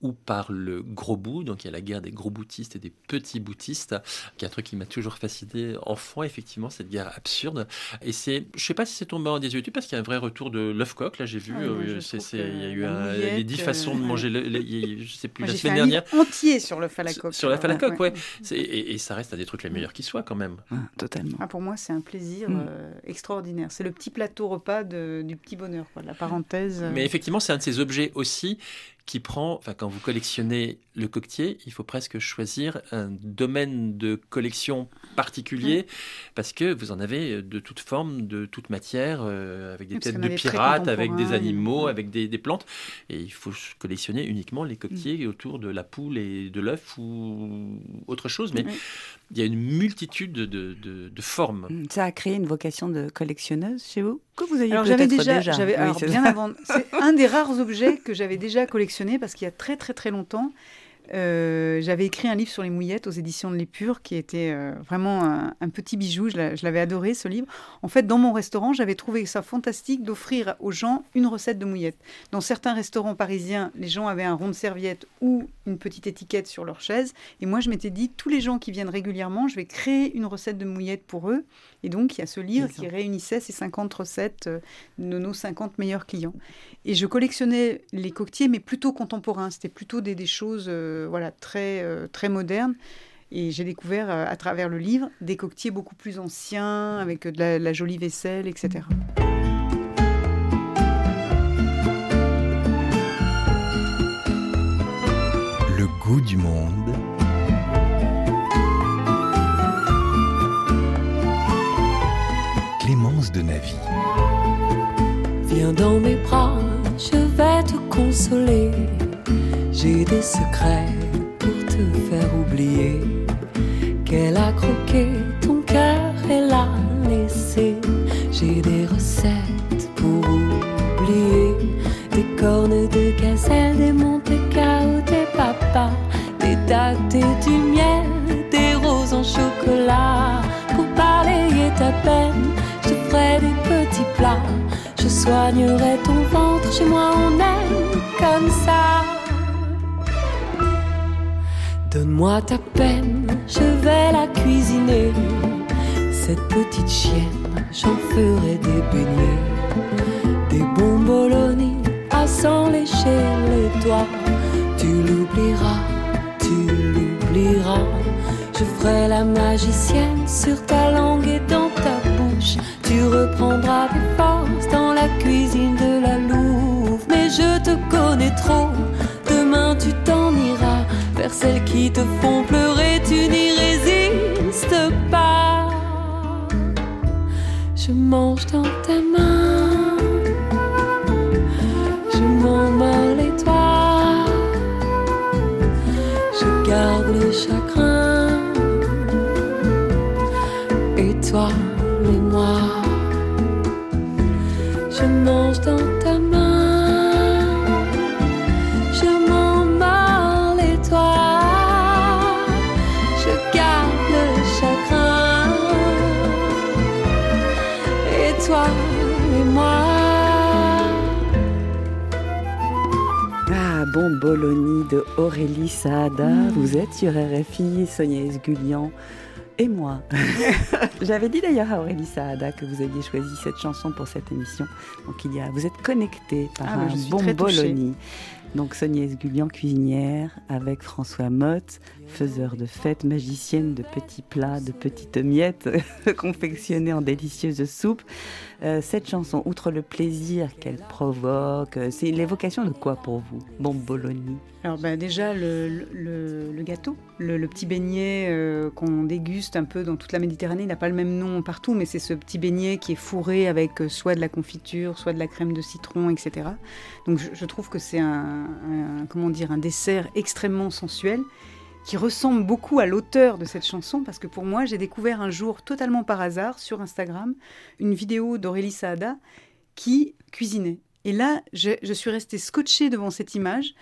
ou par le gros bout. Donc il y a la guerre des gros boutistes et des petits boutistes, qui est un truc qui m'a toujours fasciné enfant, effectivement, cette guerre absurde. Et c'est, je sais pas si c'est tombé en désuétude, parce qu'il y a un vrai retour de l'œuf coq. Là, j'ai vu, Ah euh, c'est, il y a eu un- les dix euh, façons de ouais. manger, le, le- a- je sais plus, Moi, la j'ai fait semaine un dernière. livre entier sur le falacoque. Sur la falacoque, ouais. ouais. C'est- Et, et ça reste un des trucs les meilleurs qui soient, quand même. Ah, totalement. Ah, pour moi, c'est un plaisir Mm. euh, extraordinaire. C'est le petit plateau repas de- du petit bonheur, quoi, la parenthèse. euh. Mais effectivement, c'est un de ces objets aussi qui prend, enfin, quand vous collectionnez le coquetier, il faut presque choisir un domaine de collection particulier parce que vous en avez de toute forme, de toute matière, euh, avec des parce têtes de pirates, avec des animaux, avec des, des plantes. Et il faut collectionner uniquement les coquetiers autour de la poule et de l'œuf ou autre chose. Mais. Il y a une multitude de, de- de- de formes. Mm, Ça a créé une vocation de collectionneuse chez vous Que vous ayez Alors j'avais déjà, déjà. j'avais Oui, alors, c'est bien ça. avant. C'est un des rares objets que j'avais déjà collectionné parce qu'il y a très très très longtemps, euh, j'avais écrit un livre sur les mouillettes aux éditions de l'Épure qui était euh, vraiment un, un petit bijou. Je l'a- je l'avais adoré ce livre. En fait, dans mon restaurant, j'avais trouvé ça fantastique d'offrir aux gens une recette de mouillettes. Dans certains restaurants parisiens, les gens avaient un rond de serviette ou une petite étiquette sur leur chaise. Et moi, je m'étais dit, tous les gens qui viennent régulièrement, je vais créer une recette de mouillettes pour eux. Et donc, il y a ce livre qui réunissait ces 50 recettes euh, de nos 50 meilleurs clients. Et je collectionnais les coquetiers, mais plutôt contemporains. C'était plutôt des, des choses euh, voilà, très, euh, très modernes. Et j'ai découvert euh, à travers le livre des coquetiers beaucoup plus anciens, avec de la, la jolie vaisselle, etc. Le goût du monde. J'ai des secrets pour te faire oublier. Qu'elle a croqué toi et moi, je mange dans ta main, je m'en mords les doigts, je garde le chagrin. Et toi et moi. Ah, bon Bologna de Aurélie Saada. Vous êtes sur RFI, Sonia Esgulian et moi. J'avais dit d'ailleurs à Aurélie Saada que vous aviez choisi cette chanson pour cette émission. Donc il y a, vous êtes connecté par Ah, un bon. Bologna. Donc Sonia Esgulian, cuisinière, avec François Motte, faiseur de fêtes, magicienne de petits plats, de petites miettes confectionnées en délicieuses soupes. Euh, cette chanson, outre le plaisir qu'elle provoque, euh, c'est l'évocation de quoi pour vous Bon. Alors bah, déjà le, gâteau, le, petit beignet euh, qu'on déguste un peu dans toute la Méditerranée, il n'a pas le même nom partout, mais c'est ce petit beignet qui est fourré avec soit de la confiture, soit de la crème de citron, etc. Donc je, trouve que c'est un- comment dire un dessert extrêmement sensuel qui ressemble beaucoup à l'auteur de cette chanson parce que pour moi j'ai découvert un jour totalement par hasard sur Instagram une vidéo d'Aurélie Saada qui cuisinait. Et là, je, suis restée scotchée devant cette image.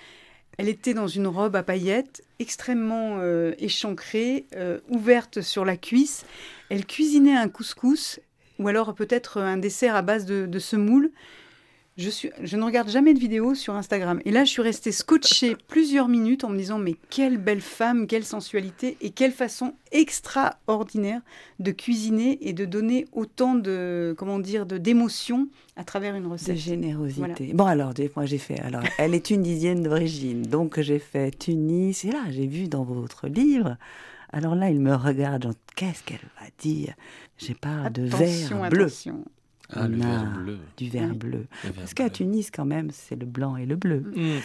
Elle était dans une robe à paillettes, extrêmement euh, échancrée, euh, ouverte sur la cuisse. Elle cuisinait un couscous, ou alors peut-être un dessert à base de, de semoule. Je, suis, je ne regarde jamais de vidéos sur Instagram. Et là, je suis restée scotchée plusieurs minutes en me disant Mais quelle belle femme, quelle sensualité et quelle façon extraordinaire de cuisiner et de donner autant de comment dire de d'émotion à travers une De recette. générosité. Voilà. Bon alors, moi j'ai fait. Alors, elle est tunisienne d'origine, donc j'ai fait Tunis. Et là, j'ai vu dans votre livre. Alors là, il me regarde. Qu'est-ce qu'elle va dire? J'ai pas de verre bleu, attention. Ah, le On a verre bleu. du Oui. bleu. Parce qu'à bleu. Tunis, quand même, c'est le blanc et le bleu. Hmm.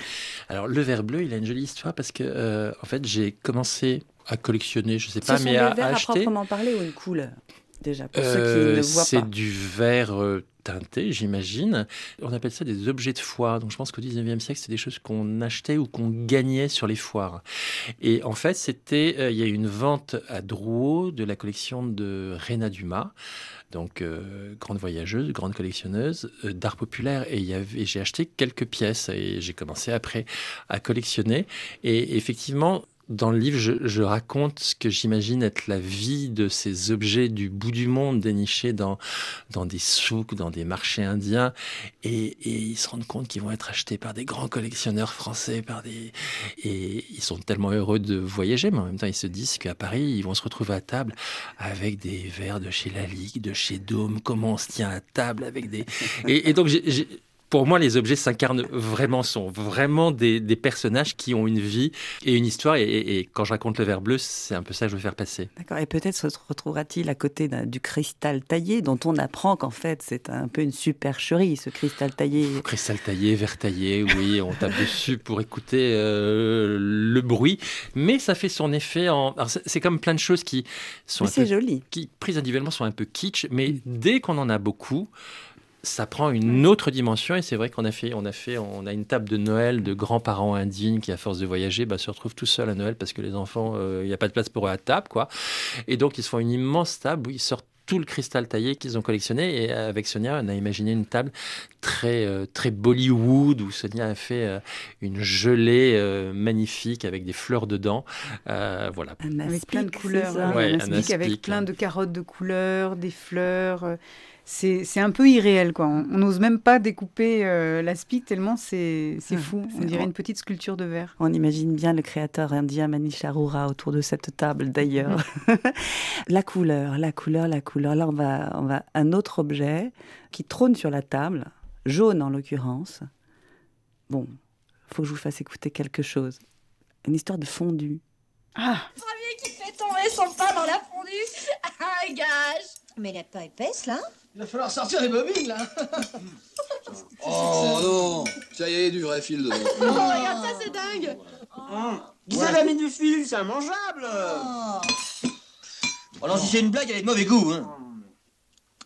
Alors le verre bleu, il a une jolie histoire parce que euh, en fait j'ai commencé à collectionner, je sais Ce pas, sont mais à, verres à à acheter. proprement parler ou une couleur Déjà, pour ceux qui Euh, ne voient c'est pas. du verre euh, teinté, j'imagine. On appelle ça des objets de foire. Donc je pense qu'au 19e siècle, c'est des choses qu'on achetait ou qu'on gagnait sur les foires. Et en fait, c'était, euh, il y a eu une vente à Drouot de la collection de Réna Dumas. Donc, euh, grande voyageuse, grande collectionneuse euh, d'art populaire. Et j'ai acheté quelques pièces et j'ai commencé après à collectionner. Et effectivement, dans le livre, je, raconte ce que j'imagine être la vie de ces objets du bout du monde dénichés dans, dans des souks, dans des marchés indiens. Et, ils se rendent compte qu'ils vont être achetés par des grands collectionneurs français. Par des... Et ils sont tellement heureux de voyager, mais en même temps, ils se disent qu'à Paris, ils vont se retrouver à table avec des verres de chez Lalique, de chez Dôme. Comment on se tient à table avec des... Et, et donc, j'ai- pour moi, les objets s'incarnent vraiment, sont vraiment des, des personnages qui ont une vie et une histoire. Et, et- et quand je raconte le verre bleu, c'est un peu ça que je veux faire passer. D'accord. Et peut-être se retrouvera-t-il à côté du cristal taillé, dont on apprend qu'en fait, c'est un peu une supercherie, ce cristal taillé. Cristal taillé, verre taillé, oui, on tape dessus pour écouter euh, le bruit. Mais ça fait son effet en. c'est- comme plein de choses qui sont peu c'est joli. qui, prises individuellement, sont un peu kitsch, mais dès qu'on en a beaucoup, ça prend une autre dimension. Et c'est vrai qu'on a fait, on a fait, on a une table de Noël de grands-parents indignes qui, à force de voyager, bah, se retrouvent tout seuls à Noël parce que les enfants, euh, il n'y a pas de place pour eux à table, quoi. Et donc, ils se font une immense table où ils sortent tout le cristal taillé qu'ils ont collectionné. Et avec Sonia, on a imaginé une table très, euh, très Bollywood où Sonia a fait euh, une gelée euh, magnifique avec des fleurs dedans. Euh, voilà. Un Avec plein de couleurs, hein, Ouais, un un aspic avec plein de carottes de couleurs, des fleurs. C'est c'est un peu irréel, quoi. On n'ose même pas découper euh, l'aspic tellement c'est c'est Ah, fou. On c'est- dirait une petite sculpture de verre. On imagine bien le créateur indien Manish Arora autour de cette table d'ailleurs. la couleur, la couleur, la couleur. Là, on va, on va un autre objet qui trône sur la table, jaune en l'occurrence. Bon, faut que je vous fasse écouter quelque chose. Une histoire de fondue. Ah, qui fait tomber son pain dans la fondue? Un gage. Mais elle est pas épaisse, là Il va falloir sortir les bobines, là Oh non Ça y est, du vrai fil dedans. Oh, regarde ça, c'est dingue Vous avez mis du fil, c'est immangeable Oh non, si c'est une blague, elle est de mauvais goût, hein.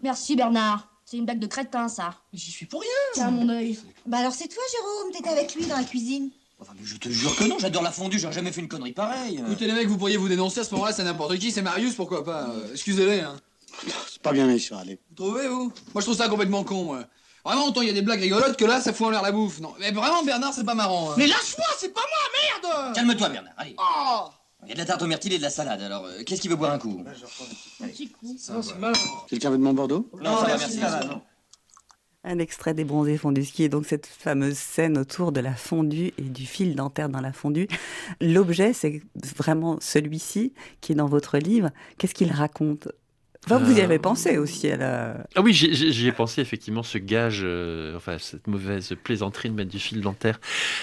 Merci Bernard. C'est une blague de crétin, ça. J'y suis pour rien. Tiens, mon œil. Bah alors c'est toi, Jérôme, t'étais avec lui dans la cuisine? Enfin, mais je te jure que non, j'adore la fondue, j'aurais jamais fait une connerie pareille. Écoutez, les mecs, vous pourriez vous dénoncer à ce moment-là, c'est n'importe qui, c'est Marius, pourquoi pas. euh, Excusez-les, hein. C'est pas bien méchant, allez. Vous trouvez, vous? Moi, je trouve ça complètement con, moi. Vraiment, autant il y a des blagues rigolotes que là, ça fout en l'air la bouffe. Non, mais vraiment, Bernard, c'est pas marrant. hein. Mais lâche-moi, c'est pas moi, merde Calme-toi, Bernard, allez. Oh Il y a de la tarte aux myrtilles et de la salade, alors euh, qu'est-ce qui veut boire un coup? Un petit coup. Ça, c'est mal. Quelqu'un veut de mon Bordeaux? Non, ça va, merci. ça va, non. Un extrait des bronzés fondus, qui est donc cette fameuse scène autour de la fondue et du fil dentaire dans la fondue. L'objet, c'est vraiment celui-ci qui est dans votre livre. Qu'est-ce qu'il raconte? Enfin, vous y Euh, avez pensé aussi à la... Ah oui, j'y- ai pensé effectivement, ce gage, euh, enfin cette mauvaise plaisanterie de mettre du fil dentaire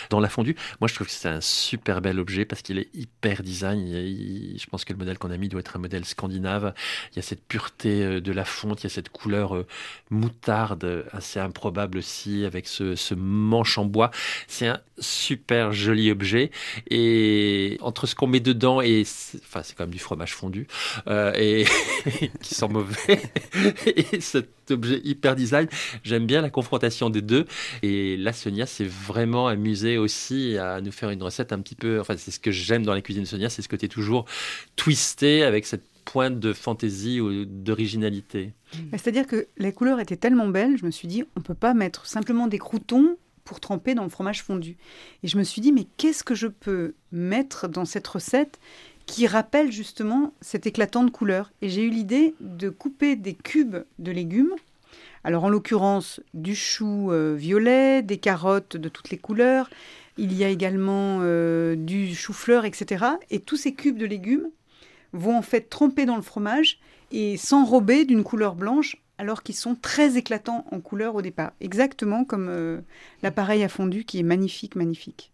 dans la fondue. Moi, je trouve que c'est un super bel objet parce qu'il est hyper design. Il- il- je pense que le modèle qu'on a mis doit être un modèle scandinave. Il y a cette pureté euh, de la fonte, il y a cette couleur euh, moutarde assez improbable aussi avec ce, ce manche en bois. C'est un super joli objet et entre ce qu'on met dedans et enfin c'est quand même du fromage fondu euh, et qui mauvais. Et cet objet hyper design j'aime bien la confrontation des deux. Et là Sonia s'est vraiment amusée aussi à nous faire une recette un petit peu enfin c'est ce que j'aime dans la cuisine de Sonia c'est ce côté toujours twisté avec cette pointe de fantaisie ou d'originalité. Bah, C'est-à-dire que les couleurs étaient tellement belles, je me suis dit, on peut pas mettre simplement des croutons pour tremper dans le fromage fondu. Et je me suis dit, mais qu'est-ce que je peux mettre dans cette recette qui rappelle justement cette éclatante couleur Et j'ai eu l'idée de couper des cubes de légumes. Alors en l'occurrence du chou euh, violet, des carottes de toutes les couleurs, il y a également euh, du chou-fleur, etc. Et tous ces cubes de légumes vont en fait tremper dans le fromage et s'enrober d'une couleur blanche alors qu'ils sont très éclatants en couleur au départ. Exactement comme euh, l'appareil à fondu qui est magnifique, magnifique.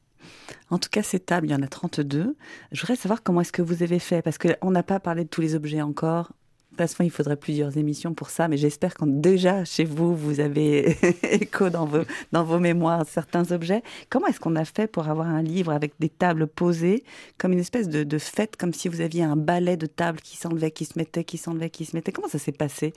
En tout cas, ces tables, il y en a 32. Je voudrais savoir comment est-ce que vous avez fait, parce qu'on n'a pas parlé de tous les objets encore. De toute façon, il faudrait plusieurs émissions pour ça, mais j'espère que déjà chez vous, vous avez écho dans vos, dans vos mémoires certains objets. Comment est-ce qu'on a fait pour avoir un livre avec des tables posées, comme une espèce de, de fête, comme si vous aviez un ballet de tables qui s'enlevait, qui se mettait, qui s'enlevait, qui se mettait? Comment ça s'est passé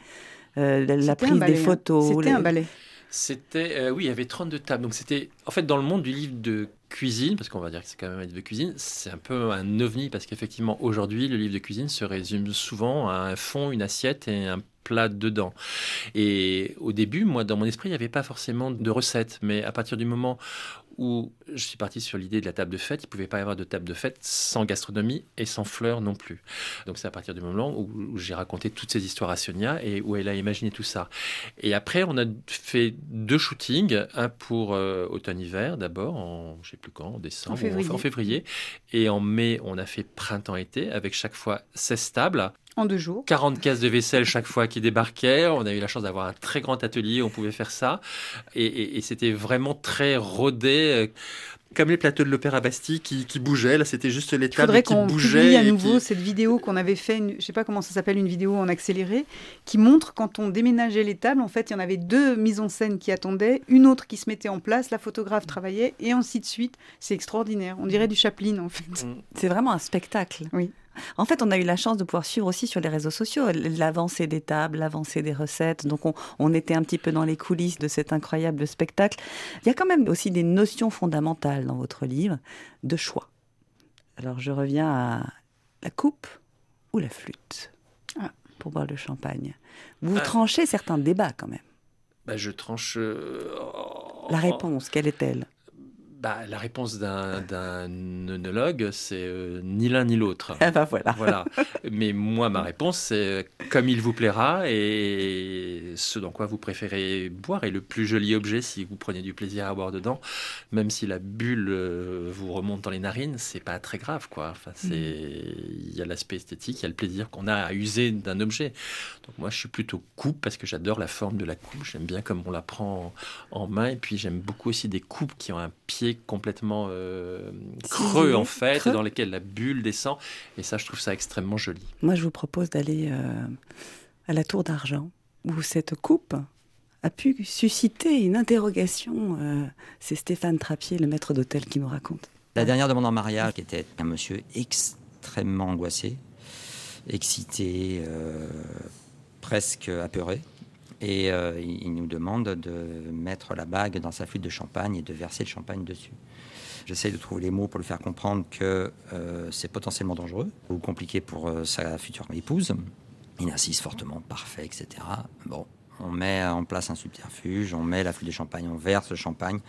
Euh, La, prise des hein. photos C'était les- un ballet. C'était, euh, oui, il y avait 32 tables. Donc c'était, en fait, dans le monde du livre de cuisine, parce qu'on va dire que c'est quand même un livre de cuisine, c'est un peu un ovni, parce qu'effectivement, aujourd'hui, le livre de cuisine se résume souvent à un fond, une assiette et un plat dedans. Et au début, moi, dans mon esprit, il n'y avait pas forcément de recette, mais à partir du moment où je suis parti sur l'idée de la table de fête, il ne pouvait pas y avoir de table de fête sans gastronomie et sans fleurs non plus. Donc c'est à partir du moment où, où j'ai raconté toutes ces histoires à Sonia et où elle a imaginé tout ça. Et après, on a fait deux shootings, un pour euh, automne-hiver d'abord, en je sais plus quand, en décembre, En février. en février, et en mai, on a fait printemps-été avec chaque fois 16 tables. En deux jours. 40 caisses de vaisselle chaque fois qui débarquaient. On a eu la chance d'avoir un très grand atelier, on pouvait faire ça. Et, et- et c'était vraiment très rodé, euh, comme les plateaux de l'Opéra Bastille qui, qui bougeaient. Là, c'était juste les tables faudrait qui qu'on bougeaient. à nouveau cette vidéo qu'on avait fait, une, je sais pas comment ça s'appelle, une vidéo en accéléré, qui montre quand on déménageait les tables, en fait, il y en avait deux mises en scène qui attendaient, une autre qui se mettait en place, la photographe travaillait, et ainsi de suite. C'est extraordinaire. On dirait du Chaplin, en fait. C'est vraiment un spectacle. Oui. En fait, on a eu la chance de pouvoir suivre aussi sur les réseaux sociaux l'avancée des tables, l'avancée des recettes. Donc, on, on était un petit peu dans les coulisses de cet incroyable spectacle. Il y a quand même aussi des notions fondamentales dans votre livre de choix. Alors, je reviens à la coupe ou la flûte Ah. pour boire le champagne. Vous Ah. tranchez certains débats quand même. Bah, je tranche. euh, La réponse, quelle est-elle? Bah, La réponse d'un œnologue, c'est euh, ni l'un ni l'autre. Ah bah voilà. Voilà. Mais moi, ma réponse, c'est euh, comme il vous plaira et ce dans quoi vous préférez boire. Et le plus joli objet, si vous prenez du plaisir à boire dedans, même si la bulle euh, vous remonte dans les narines, c'est pas très grave, quoi. Enfin, c'est, il y a l'aspect esthétique, il y a le plaisir qu'on a à user d'un objet. Donc moi, je suis plutôt coupe parce que j'adore la forme de la coupe. J'aime bien comme on la prend en, en main. Et puis j'aime beaucoup aussi des coupes qui ont un pied complètement euh, creux en fait, creux. dans lesquels la bulle descend. Et ça, je trouve ça extrêmement joli. Moi, je vous propose d'aller euh, à la tour d'argent, où cette coupe a pu susciter une interrogation. Euh, c'est Stéphane Trappier, le maître d'hôtel, qui nous raconte. La dernière demande en mariage qui était un monsieur extrêmement angoissé, excité, euh, presque apeuré. Et euh, il nous demande de mettre la bague dans sa flûte de champagne et de verser le champagne dessus. J'essaie de trouver les mots pour lui faire comprendre que euh, c'est potentiellement dangereux ou compliqué pour sa future épouse. Il insiste fortement, parfait, etc. Bon, on met en place un subterfuge, on met la flûte de champagne, on verse le champagne,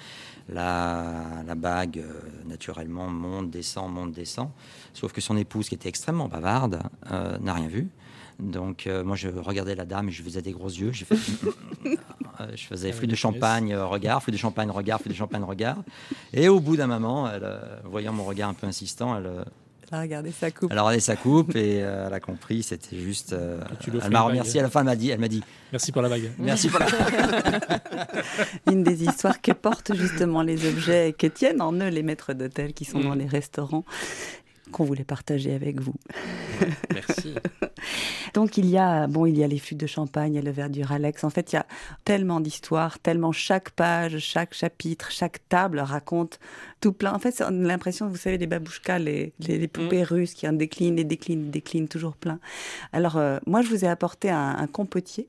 la, bague euh, naturellement monte, descend, monte, descend. Sauf que son épouse, qui était extrêmement bavarde, euh, n'a rien vu. Donc euh, moi je regardais la dame et je faisais des gros yeux. Fait... je faisais flûte de champagne, regard, flûte de champagne, regard, flûte de champagne, regard. Et au bout d'un moment, voyant mon regard un peu insistant, elle, elle a regardé sa coupe. Elle a regardé sa coupe et euh, elle a compris. C'était juste. Euh, elle m'a remercié. À la fin, elle m'a dit, elle m'a dit. Merci pour la bague. Merci pour la. Une des histoires que portent justement les objets et que tiennent en eux les maîtres d'hôtel qui sont dans les restaurants qu'on voulait partager avec vous. Merci. Donc il y a bon, il y a les flûtes de champagne, il y a le verre du Ralex. En fait, il y a tellement d'histoires, tellement chaque page, chaque chapitre, chaque table raconte tout plein. En fait, on a l'impression, vous savez, les babouchkas, les, les, poupées mm. russes qui en déclinent et déclinent, déclinent toujours plein. Alors euh, moi, je vous ai apporté un compotier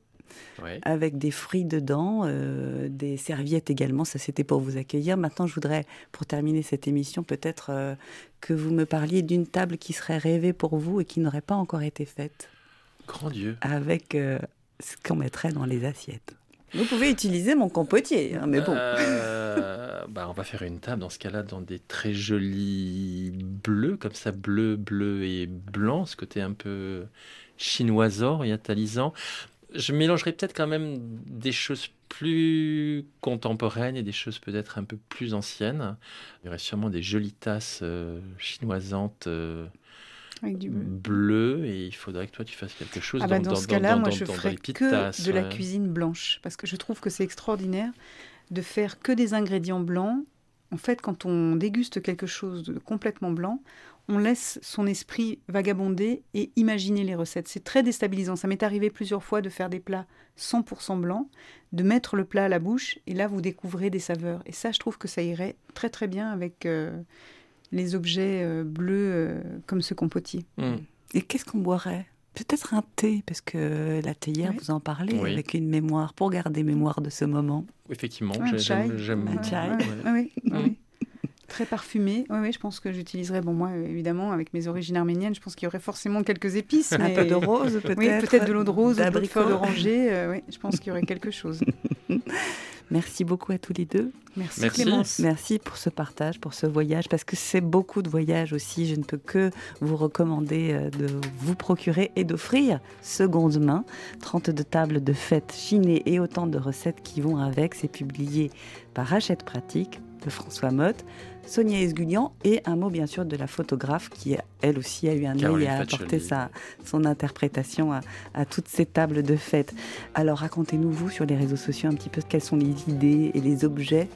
avec des fruits dedans, euh, des serviettes également. Ça, c'était pour vous accueillir. Maintenant, je voudrais, pour terminer cette émission, peut-être euh, que vous me parliez d'une table qui serait rêvée pour vous et qui n'aurait pas encore été faite. Grand Dieu. Avec euh, ce qu'on mettrait dans les assiettes. Vous pouvez utiliser mon compotier, hein, mais bon. bah, on va faire une table dans ce cas-là dans des très jolis bleus, comme ça, bleu, bleu et blanc, ce côté un peu chinoisant, orientalisant je mélangerais peut-être quand même des choses plus contemporaines et des choses peut-être un peu plus anciennes. Il y aurait sûrement des jolies tasses euh, chinoisantes. Euh, avec du bleu. et il faudrait que toi tu fasses quelque chose ah bah, dans, ce cas-là moi je ferais que de la cuisine blanche parce que je trouve que c'est extraordinaire de faire que des ingrédients blancs en fait quand on déguste quelque chose de complètement blanc on laisse son esprit vagabonder et imaginer les recettes. C'est très déstabilisant. Ça m'est arrivé plusieurs fois de faire des plats 100% blancs, de mettre le plat à la bouche et là vous découvrez des saveurs. Et ça, je trouve que ça irait très très bien avec euh, les objets euh, bleus euh, comme ce compotier. Hmm. Et qu'est-ce qu'on boirait? Peut-être un thé, parce que la théière, vous en parlez, avec une mémoire, pour garder mémoire de ce moment. Effectivement, j'aime. Un chai. oui, oui. Très parfumé. Oui, oui, je pense que j'utiliserais, bon, moi, évidemment, avec mes origines arméniennes, je pense qu'il y aurait forcément quelques épices. Un peu de rose, peut-être. Oui, peut-être de l'eau de rose, fleurs d'oranger. Euh, oui, je pense qu'il y aurait quelque chose. Merci beaucoup à tous les deux. Merci, Merci, Clémence. Merci pour ce partage, pour ce voyage, parce que c'est beaucoup de voyages aussi. Je ne peux que vous recommander euh, de vous procurer et d'offrir seconde main 32 tables de fêtes chinées et autant de recettes qui vont avec. C'est publié par Hachette Pratique de François Motte. Sonia Esgulian et un mot bien sûr de la photographe qui elle aussi a eu un œil et a apporté sa, son interprétation à, toutes ces tables de fête. Alors racontez-nous vous sur les réseaux sociaux un petit peu quelles sont les idées et les objets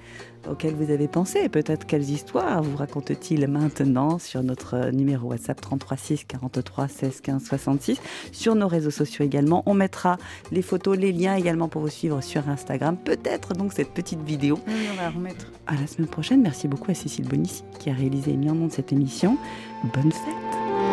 auxquels vous avez pensé. Peut-être quelles histoires vous raconte-t-il maintenant sur notre numéro WhatsApp 33 6 43 16 15 66 sur nos réseaux sociaux également on mettra les photos les liens également pour vous suivre sur Instagram. Peut-être donc cette petite vidéo. Oui, on va remettre. À la semaine prochaine. Merci beaucoup à Cécile Bonissi qui a réalisé et mis en nom de cette émission. Bonne fête